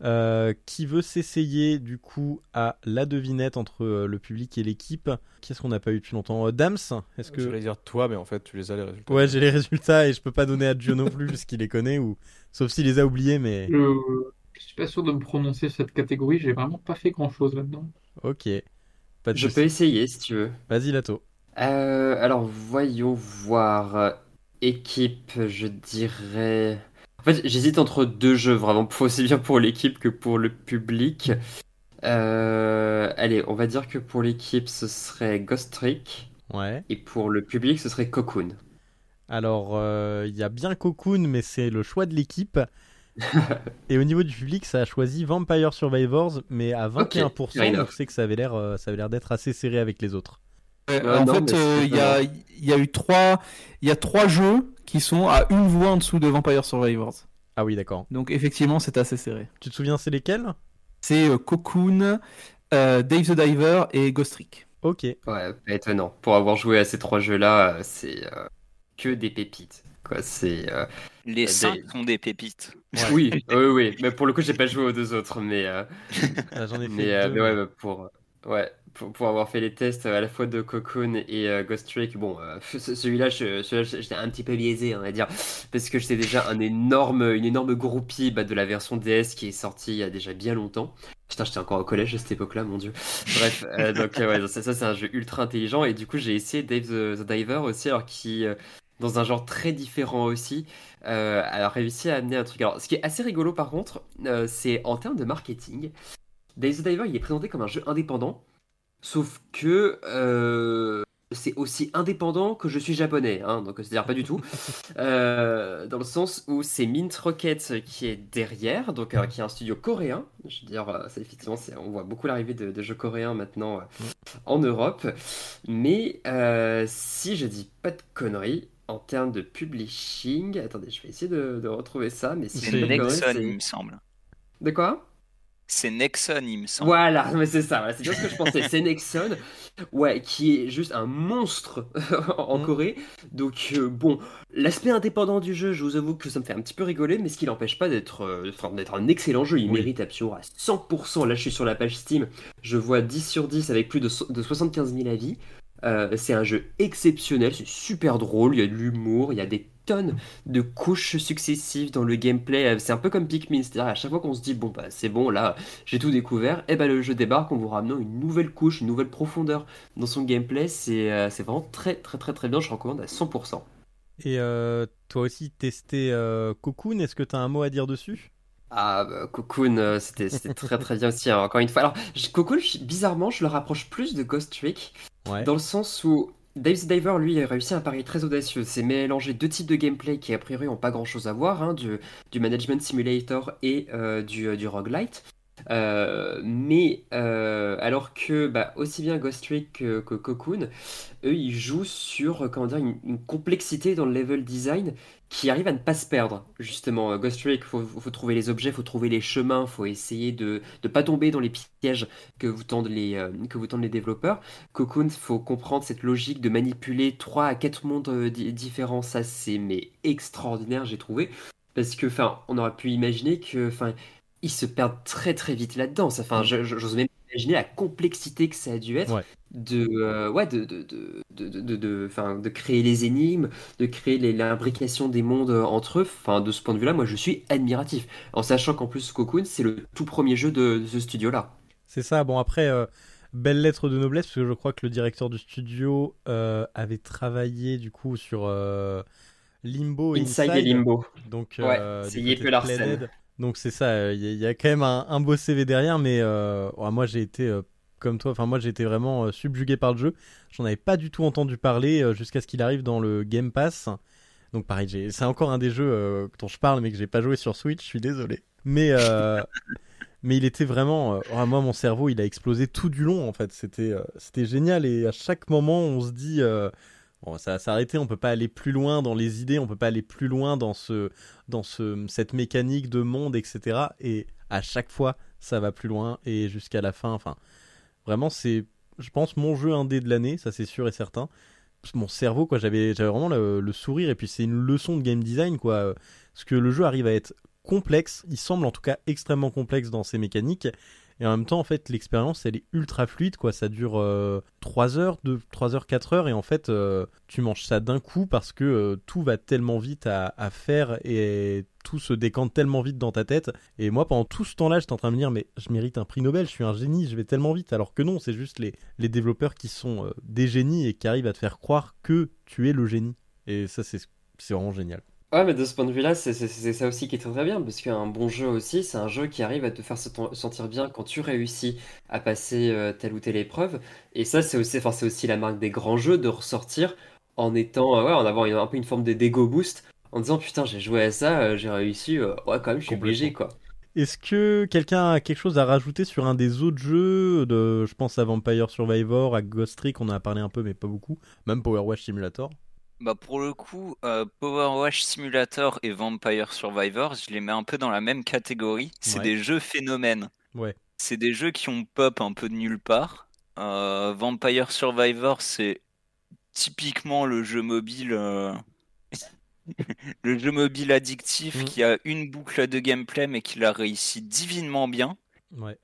Euh, qui veut s'essayer du coup à la devinette entre euh, le public et l'équipe? Qu'est-ce qu'on n'a pas eu depuis longtemps? Euh, Dams Est-ce Je que voulais dire toi, mais en fait, tu les as les résultats. ouais j'ai les résultats et je peux pas donner à Gio non plus puisqu'il les connaît ou sauf s'il les a oubliés mais Je... je suis pas sûr de me prononcer sur cette catégorie, j'ai vraiment pas fait grand-chose là-dedans. ok. Pas de Je peux essayer si tu veux. Vas-y Lato. Euh, alors, voyons voir. Euh, Équipe, je dirais. En fait, j'hésite entre deux jeux, vraiment, aussi bien pour l'équipe que pour le public. Euh, allez, on va dire que pour l'équipe, ce serait Ghost Trick. Ouais. Et pour le public, ce serait Cocoon. Alors, euh, il y a bien Cocoon, mais c'est le choix de l'équipe. Et au niveau du public, ça a choisi Vampire Survivors, mais à 21%, fair donc c'est que ça avait l'air, ça avait l'air d'être assez serré avec les autres. En non, fait, euh, il y, a, il y a eu trois, il y a trois jeux qui sont à une voix en dessous de Vampire Survivors. Ah oui, d'accord. Donc effectivement, c'est assez serré. Tu te souviens, c'est lesquels? C'est euh, Cocoon, euh, Dave the Diver et Ghost Trick. Ok. Ouais, pas étonnant. Pour avoir joué à ces trois jeux-là, c'est euh, que des pépites. Quoi, c'est. euh, Les Des- cinq sont des pépites. Oui, oui, oui. Mais pour le coup, j'ai pas joué aux deux autres, mais. euh, Là, J'en ai fait Mais, euh, deux. mais ouais, pour, ouais, pour, avoir fait les tests euh, à la fois de Cocoon et euh, Ghost Trick, bon, euh, ce- celui-là, j'étais un petit peu biaisé, on va dire, parce que j'étais déjà un énorme, une énorme groupie bah, de la version DS qui est sortie il y a déjà bien longtemps. Putain, j'étais encore au collège à cette époque-là, mon dieu. Bref, euh, donc ça, c'est un jeu ultra intelligent, et du coup, j'ai essayé Dave the, Diver aussi, alors qui, dans un genre très différent aussi, a réussi à amener un truc. Alors, ce qui est assez rigolo par contre, c'est en termes de marketing. Dave the Diver, il est présenté comme un jeu indépendant, sauf que euh, c'est aussi indépendant que je suis japonais, hein, donc c'est-à-dire pas du tout, Euh, dans le sens où c'est Mint Rocket qui est derrière, donc euh, qui est un studio coréen. Je veux dire, euh, c'est effectivement, c'est- on voit beaucoup l'arrivée de, de jeux coréens maintenant euh, en Europe, mais euh, si je dis pas de conneries. En termes de publishing, attendez, je vais essayer de, de retrouver ça, mais si je C'est dis pas de conneries, Nexon, il me semble. De quoi? C'est Nexon, il me semble. Voilà, mais c'est ça, voilà, c'est bien ce que je pensais. C'est Nexon, ouais, qui est juste un monstre en Mm. Corée. Donc, euh, bon, l'aspect indépendant du jeu, je vous avoue que ça me fait un petit peu rigoler, mais ce qui n'empêche pas d'être euh, d'être un excellent jeu. Il Oui. mérite absolument à 100%. Là, je suis sur la page Steam, je vois 10 sur 10 avec plus de, so- de 75 000 avis. Euh, c'est un jeu exceptionnel, c'est super drôle, il y a de l'humour, il y a des tonnes de couches successives dans le gameplay. Euh, C'est un peu comme Pikmin, c'est-à-dire à chaque fois qu'on se dit, bon, bah c'est bon, là, j'ai tout découvert, et ben le jeu débarque en vous ramenant une nouvelle couche, une nouvelle profondeur dans son gameplay. C'est euh, vraiment très, très, très, très bien, je recommande à 100%. Et euh, toi aussi, testé euh, Cocoon, est-ce que tu as un mot à dire dessus? Ah, bah, Cocoon, c'était c'était très très bien aussi, hein, encore une fois. Alors, je- Cocoon, je- bizarrement, je le rapproche plus de Ghost Trick, Ouais. dans le sens où Dave the Diver, lui, a réussi un pari très audacieux. C'est mélanger deux types de gameplay qui, a priori, n'ont pas grand chose à voir, hein, du, Management Simulator et euh, du, euh, du Roguelite. Euh, mais alors que bah, aussi bien Ghost Trick que, Cocoon, eux ils jouent sur comment dire une, une complexité dans le level design qui arrive à ne pas se perdre. Justement, Euh, Ghost Trick, faut, faut trouver les objets, faut trouver les chemins, faut essayer de ne pas tomber dans les pièges que vous tendent les, euh, que vous tendent les développeurs. Cocoon, faut comprendre cette logique de manipuler 3 à 4 mondes euh, di- différents. Ça, c'est mais extraordinaire, j'ai trouvé. Parce que, enfin, on aurait pu imaginer que, enfin, ils se perdent très très vite là-dedans. Enfin, j'ose même imaginer la complexité que ça a dû être Ouais. de, euh, ouais, de, de, de, de, de, de- de- enfin, de créer les énigmes, de créer l'imbrication des mondes entre eux. Enfin, de ce point de vue-là, moi, je suis admiratif. En sachant qu'en plus, Cocoon, c'est le tout premier jeu de, ce studio-là. C'est ça. Bon, après, euh, belle lettre de noblesse, parce que je crois que le directeur du studio euh, avait travaillé du coup sur euh, Limbo et Inside Inside. et Limbo. Donc, Ouais, c'est Yeppe Larsen. Donc c'est ça, il y, a- il y a quand même un, beau CV derrière, mais euh, ouais, moi j'ai été euh, comme toi, enfin moi été vraiment euh, subjugué par le jeu. J'en avais pas du tout entendu parler euh, jusqu'à ce qu'il arrive dans le Game Pass. Donc pareil, c'est encore un des jeux euh, dont je parle, mais que j'ai pas joué sur Switch, je suis désolé. Mais euh, mais il était vraiment, euh, oh, moi mon cerveau il a explosé tout du long en fait. C'était euh, c'était génial et à chaque moment on se dit euh, Bon, ça va s'arrêter, on peut pas aller plus loin dans les idées, on peut pas aller plus loin dans ce, dans ce, cette mécanique de monde, etc. Et à chaque fois, ça va plus loin et jusqu'à la fin. Enfin, vraiment, c'est, je pense, mon jeu indé de l'année, ça c'est sûr et certain. Mon cerveau, quoi, j'avais, j'avais vraiment le, sourire et puis c'est une leçon de game design, quoi. Parce que le jeu arrive à être complexe. Il semble en tout cas extrêmement complexe dans ses mécaniques. Et en même temps, en fait, l'expérience, elle est ultra fluide, quoi. Ça dure 3 heures, 2, 3 heures, 4 heures, et en fait, euh, tu manges ça d'un coup parce que euh, tout va tellement vite à, faire et tout se décante tellement vite dans ta tête. Et moi, pendant tout ce temps-là, j'étais en train de me dire, mais je mérite un prix Nobel, je suis un génie, je vais tellement vite. Alors que non, c'est juste les, les développeurs qui sont euh, des génies et qui arrivent à te faire croire que tu es le génie. Et ça, c'est vraiment génial. Ouais, mais de ce point de vue-là, c'est ça aussi qui est très très bien, parce qu'un bon jeu aussi, c'est un jeu qui arrive à te faire se sentir bien quand tu réussis à passer euh, telle ou telle épreuve. Et ça, c'est aussi, enfin, c'est aussi la marque des grands jeux de ressortir en étant, euh, ouais, en avoir une- un peu une forme de d'ego boost, en disant putain, j'ai joué à ça, euh, j'ai réussi, euh, ouais, quand même, je suis obligé, quoi. Est-ce que quelqu'un a quelque chose à rajouter sur un des autres jeux de, je pense à Vampire Survivor, à Ghost Trick, on en a parlé un peu mais pas beaucoup, même Power Wash Simulator? Bah pour le coup, euh, Power Wash Simulator et Vampire Survivor, je les mets un peu dans la même catégorie. C'est Ouais. des jeux phénomènes. Ouais. C'est des jeux qui ont pop un peu de nulle part. Euh, Vampire Survivor, c'est typiquement le jeu mobile, euh, le jeu mobile addictif Mm. qui a une boucle de gameplay mais qui l'a réussi divinement bien Ouais.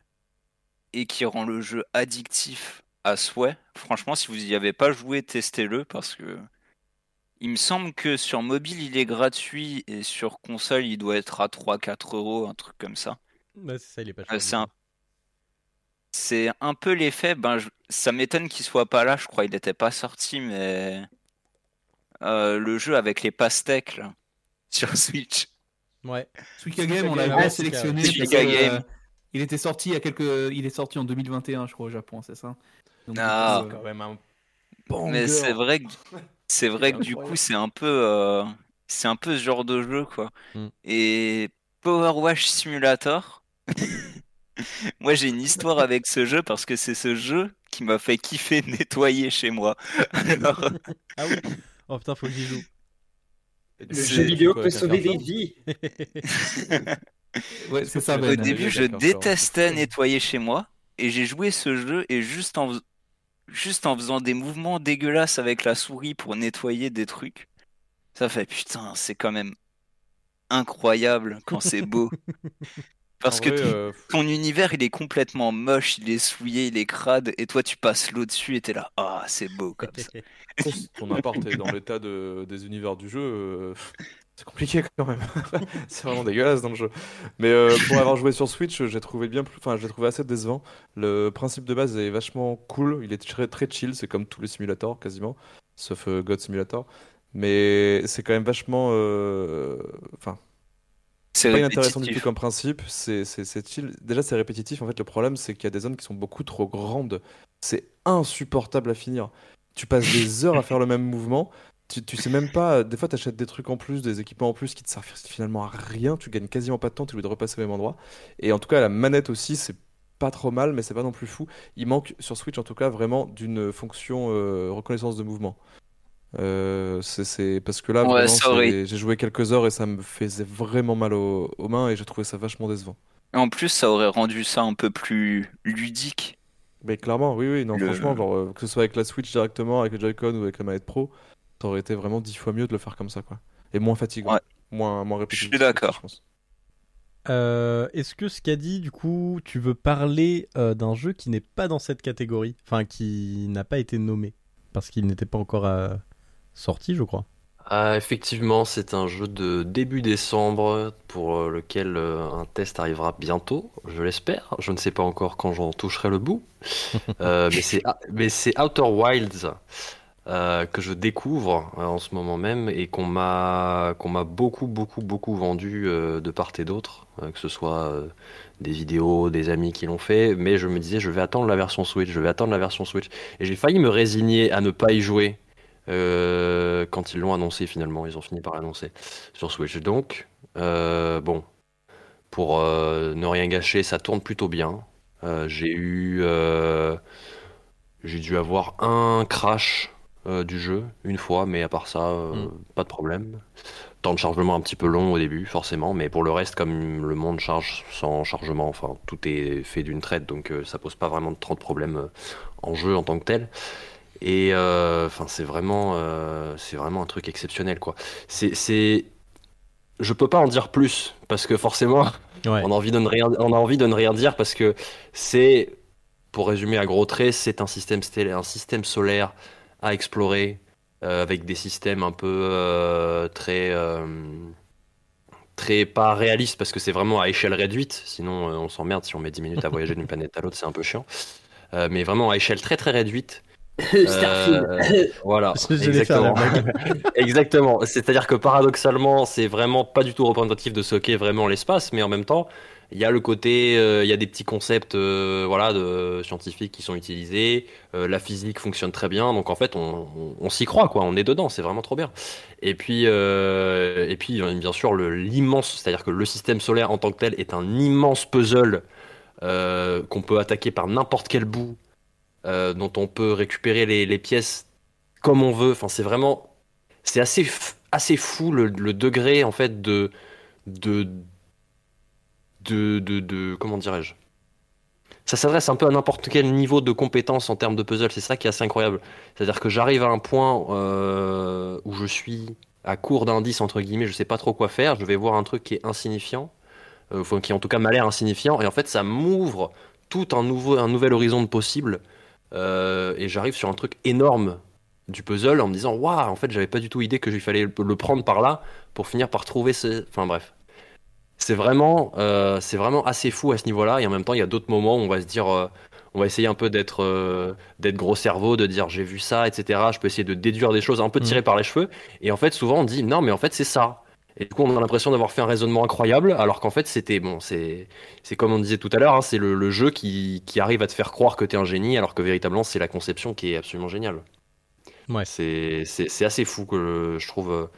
et qui rend le jeu addictif à souhait. Franchement, si vous y avez pas joué, testez-le parce que il me semble que sur mobile il est gratuit et sur console il doit être à 3-4 euros, un truc comme ça. Ouais, c'est ça, il est pas Euh, cher. c'est un... c'est un peu l'effet, ben, je- ça m'étonne qu'il soit pas là, je crois il n'était pas sorti, mais euh, le jeu avec les pastèques là, sur Switch. Ouais. Suika Game, on l'a Game, bien ouais, sélectionné. Game. euh, il était sorti il y a quelques, il est sorti en 2021, je crois, au Japon, c'est ça? Donc, Ah. coup, euh, même un Mais c'est vrai que c'est vrai que du coup c'est un peu euh, c'est un peu ce genre de jeu quoi. Mm. Et Power Wash Simulator, moi j'ai une histoire avec ce jeu parce que c'est ce jeu qui m'a fait kiffer nettoyer chez moi. Alors, Ah oui. Oh putain, faut que j'y joue. Le jeu vidéo peut un sauver des vies. Ouais, c'est ça, Au Ben. début, je détestais nettoyer chez moi et j'ai joué ce jeu et juste en juste en faisant des mouvements dégueulasses avec la souris pour nettoyer des trucs, ça fait putain c'est quand même incroyable quand c'est beau. Parce En que vrai, ton- euh, ton univers il est complètement moche, il est souillé, il est crade, et toi tu passes l'eau dessus et t'es là, ah c'est beau comme ça. ton appart est dans l'état de, des univers du jeu, euh, c'est compliqué quand même. c'est vraiment dégueulasse dans le jeu. Mais euh, pour avoir joué sur Switch, j'ai trouvé bien plus, enfin, j'ai trouvé assez décevant. Le principe de base est vachement cool, il est très, très chill, c'est comme tous les simulators quasiment, sauf euh, God Simulator. Mais c'est quand même vachement, euh, enfin, C'est pas inintéressant du tout comme principe. C'est c'est- c'est chill. Déjà, c'est répétitif. En fait, le problème, c'est qu'il y a des zones qui sont beaucoup trop grandes. C'est insupportable à finir. Tu passes des heures à faire le même mouvement. Tu, tu sais même pas. Des fois, tu achètes des trucs en plus, des équipements en plus qui te servent finalement à rien. Tu gagnes quasiment pas de temps. Tu es obligé de repasser au même endroit. Et en tout cas, la manette aussi, c'est pas trop mal, mais c'est pas non plus fou. Il manque sur Switch, en tout cas, vraiment d'une fonction euh, reconnaissance de mouvement. Euh, c'est parce que là, Ouais, j'ai joué quelques heures et ça me faisait vraiment mal aux, aux mains et j'ai trouvé ça vachement décevant. Et En plus, ça aurait rendu ça un peu plus ludique. Mais clairement, oui, oui, non, Le- franchement, genre, euh, que ce soit avec la Switch directement, avec le Joy-Con ou avec la manette Pro, ça aurait été vraiment dix fois mieux de le faire comme ça, quoi. Et moins fatigant, Ouais. moins, moins répétitif. suis d'accord. je pense. Euh, Est-ce que ce qu'a dit, du coup, tu veux parler euh, d'un jeu qui n'est pas dans cette catégorie? Enfin, qui n'a pas été nommé Parce qu'il n'était pas encore euh, sorti, je crois. Ah, effectivement, c'est un jeu de début décembre pour euh, lequel un test arrivera bientôt, je l'espère. Je ne sais pas encore quand j'en toucherai le bout. Euh, mais c'est mais c'est Outer Wilds euh, que je découvre euh, en ce moment même et qu'on m'a qu'on m'a beaucoup beaucoup beaucoup vendu euh, de part et d'autre, que ce soit des vidéos, des amis qui l'ont fait. Mais je me disais, je vais attendre la version Switch, je vais attendre la version Switch. Et j'ai failli me résigner à ne pas y jouer quand ils l'ont annoncé finalement, ils ont fini par l'annoncer sur Switch. Donc, bon, pour ne rien gâcher, ça tourne plutôt bien. J'ai eu, j'ai dû avoir un crash euh, du jeu une fois, mais à part ça, euh, Mm. pas de problème. Temps de chargement un petit peu long au début, forcément, mais pour le reste, comme le monde charge sans chargement, enfin, tout est fait d'une traite, donc euh, ça pose pas vraiment trop de problèmes euh, en jeu en tant que tel. Et enfin, c'est vraiment, c'est vraiment un truc exceptionnel, quoi. C'est, c'est, je peux pas en dire plus parce que forcément, Ouais. on a envie de ne rien, on a envie de ne rien dire parce que c'est, pour résumer à gros traits, c'est un système stellaire, un système solaire à explorer euh, avec des systèmes un peu euh, très, euh, très pas réalistes parce que c'est vraiment à échelle réduite. Sinon, euh, on s'emmerde si on met 10 minutes à voyager d'une planète à l'autre, c'est un peu chiant. Euh, mais vraiment à échelle très très réduite. Starfield. Euh, voilà, exactement. exactement. C'est-à-dire que paradoxalement, c'est vraiment pas du tout représentatif de ce qu'est vraiment l'espace, mais en même temps, il y a le côté, euh, il y a des petits concepts, euh, voilà, scientifiques qui sont utilisés. euh, la physique fonctionne très bien, donc en fait, on, on- s'y croit, quoi. On est dedans, c'est vraiment trop bien. Et puis, et puis, bien sûr, l'immense, c'est-à-dire que le système solaire en tant que tel est un immense puzzle qu'on peut attaquer par n'importe quel bout dont on peut récupérer les, pièces comme on veut. Enfin, c'est vraiment, c'est assez, assez fou le, degré en fait de, de, de, comment dirais-je? Ça s'adresse un peu à n'importe quel niveau de compétence en termes de puzzle. C'est ça qui est assez incroyable. C'est-à-dire que j'arrive à un point euh, où je suis à court d'indices entre guillemets, je sais pas trop quoi faire. Je vais voir un truc qui est insignifiant, euh, enfin, qui en tout cas m'a l'air insignifiant, et en fait ça m'ouvre tout un nouveau, un nouvel horizon de possible. Euh, et j'arrive sur un truc énorme du puzzle en me disant waouh en fait j'avais pas du tout idée que il fallait le prendre par là pour finir par trouver ce enfin bref c'est vraiment euh, c'est vraiment assez fou à ce niveau-là. Et en même temps il y a d'autres moments où on va se dire euh, on va essayer un peu d'être euh, d'être gros cerveau de dire j'ai vu ça etc je peux essayer de déduire des choses un peu tirées par les cheveux. Et en fait souvent on dit non mais en fait c'est ça. Et du coup on a l'impression d'avoir fait un raisonnement incroyable alors qu'en fait c'était bon c'est c'est comme on disait tout à l'heure, hein, c'est le, le jeu qui, qui arrive à te faire croire que t'es un génie, alors que véritablement c'est la conception qui est absolument géniale. Ouais. C'est c'est- c'est assez fou que je trouve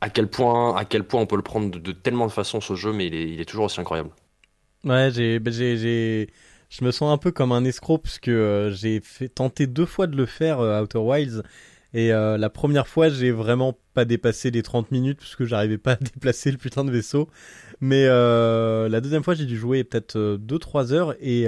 à quel point à quel point on peut le prendre de, tellement de façons ce jeu, mais il est, toujours aussi incroyable. Ouais, j'ai, bah, j'ai, j'ai, je me sens un peu comme un escroc parce que euh, j'ai fait tenter deux fois de le faire euh, Outer Wilds et euh, la première fois j'ai vraiment pas dépassé les 30 minutes parce que j'arrivais pas à déplacer le putain de vaisseau. Mais euh, la deuxième fois j'ai dû jouer peut-être 2-3 heures et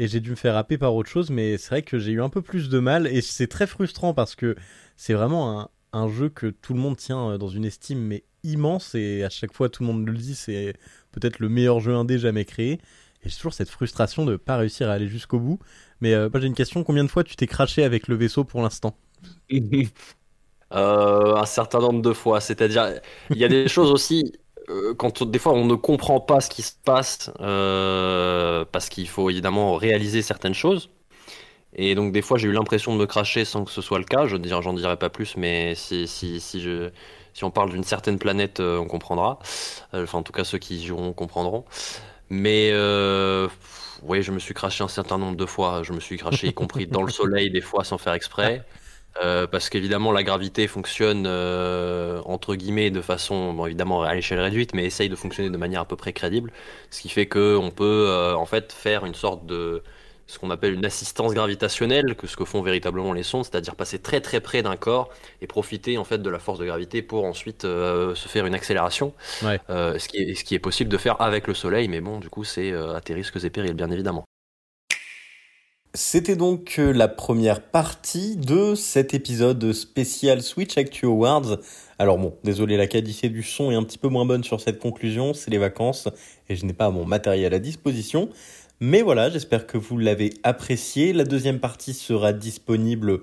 et j'ai dû me faire happer par autre chose. Mais c'est vrai que j'ai eu un peu plus de mal et c'est très frustrant parce que c'est vraiment un, un jeu que tout le monde tient euh, dans une estime mais immense et à chaque fois tout le monde le dit c'est peut-être le meilleur jeu indé jamais créé. Et j'ai toujours cette frustration de pas réussir à aller jusqu'au bout. Mais euh, moi j'ai une question, combien de fois tu t'es craché avec le vaisseau pour l'instant? Euh, un certain nombre de fois, c'est-à-dire il y a des choses aussi euh, quand des fois on ne comprend pas ce qui se passe parce qu'il faut évidemment réaliser certaines choses. Et donc des fois j'ai eu l'impression de me cracher sans que ce soit le cas. Je j'en dirai pas plus, mais si on parle d'une certaine planète, euh, on comprendra. Euh, Enfin en tout cas ceux qui y joueront comprendront. Mais euh, oui, je me suis craché un certain nombre de fois. Je me suis craché y compris dans le soleil des fois sans faire exprès. Euh, parce qu'évidemment la gravité fonctionne entre guillemets de façon bon, évidemment à l'échelle réduite mais essaye de fonctionner de manière à peu près crédible ce qui fait que on peut en fait faire une sorte de ce qu'on appelle une assistance gravitationnelle que ce que font véritablement les sondes c'est-à-dire passer très très près d'un corps et profiter en fait de la force de gravité pour ensuite euh, se faire une accélération Ouais. Euh, ce qui est ce qui est possible de faire avec le soleil mais bon du coup c'est euh, à tes risques et périls bien évidemment C'était donc la première partie de cet épisode spécial Switch Actu Awards. Alors bon, désolé, la qualité du son est un petit peu moins bonne sur cette conclusion, c'est les vacances et je n'ai pas mon matériel à disposition. Mais voilà, j'espère que vous l'avez apprécié. La deuxième partie sera disponible,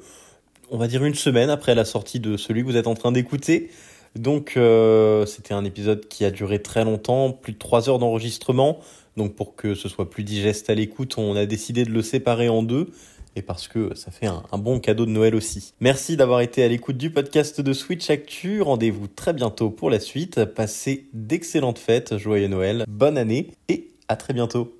on va dire une semaine après la sortie de celui que vous êtes en train d'écouter. Donc euh, c'était un épisode qui a duré très longtemps, plus de trois heures d'enregistrement. Donc pour que ce soit plus digeste à l'écoute, on a décidé de le séparer en deux. Et parce que ça fait un, un bon cadeau de Noël aussi. Merci d'avoir été à l'écoute du podcast de Switch Actu. Rendez-vous très bientôt pour la suite. Passez d'excellentes fêtes, joyeux Noël, bonne année et à très bientôt.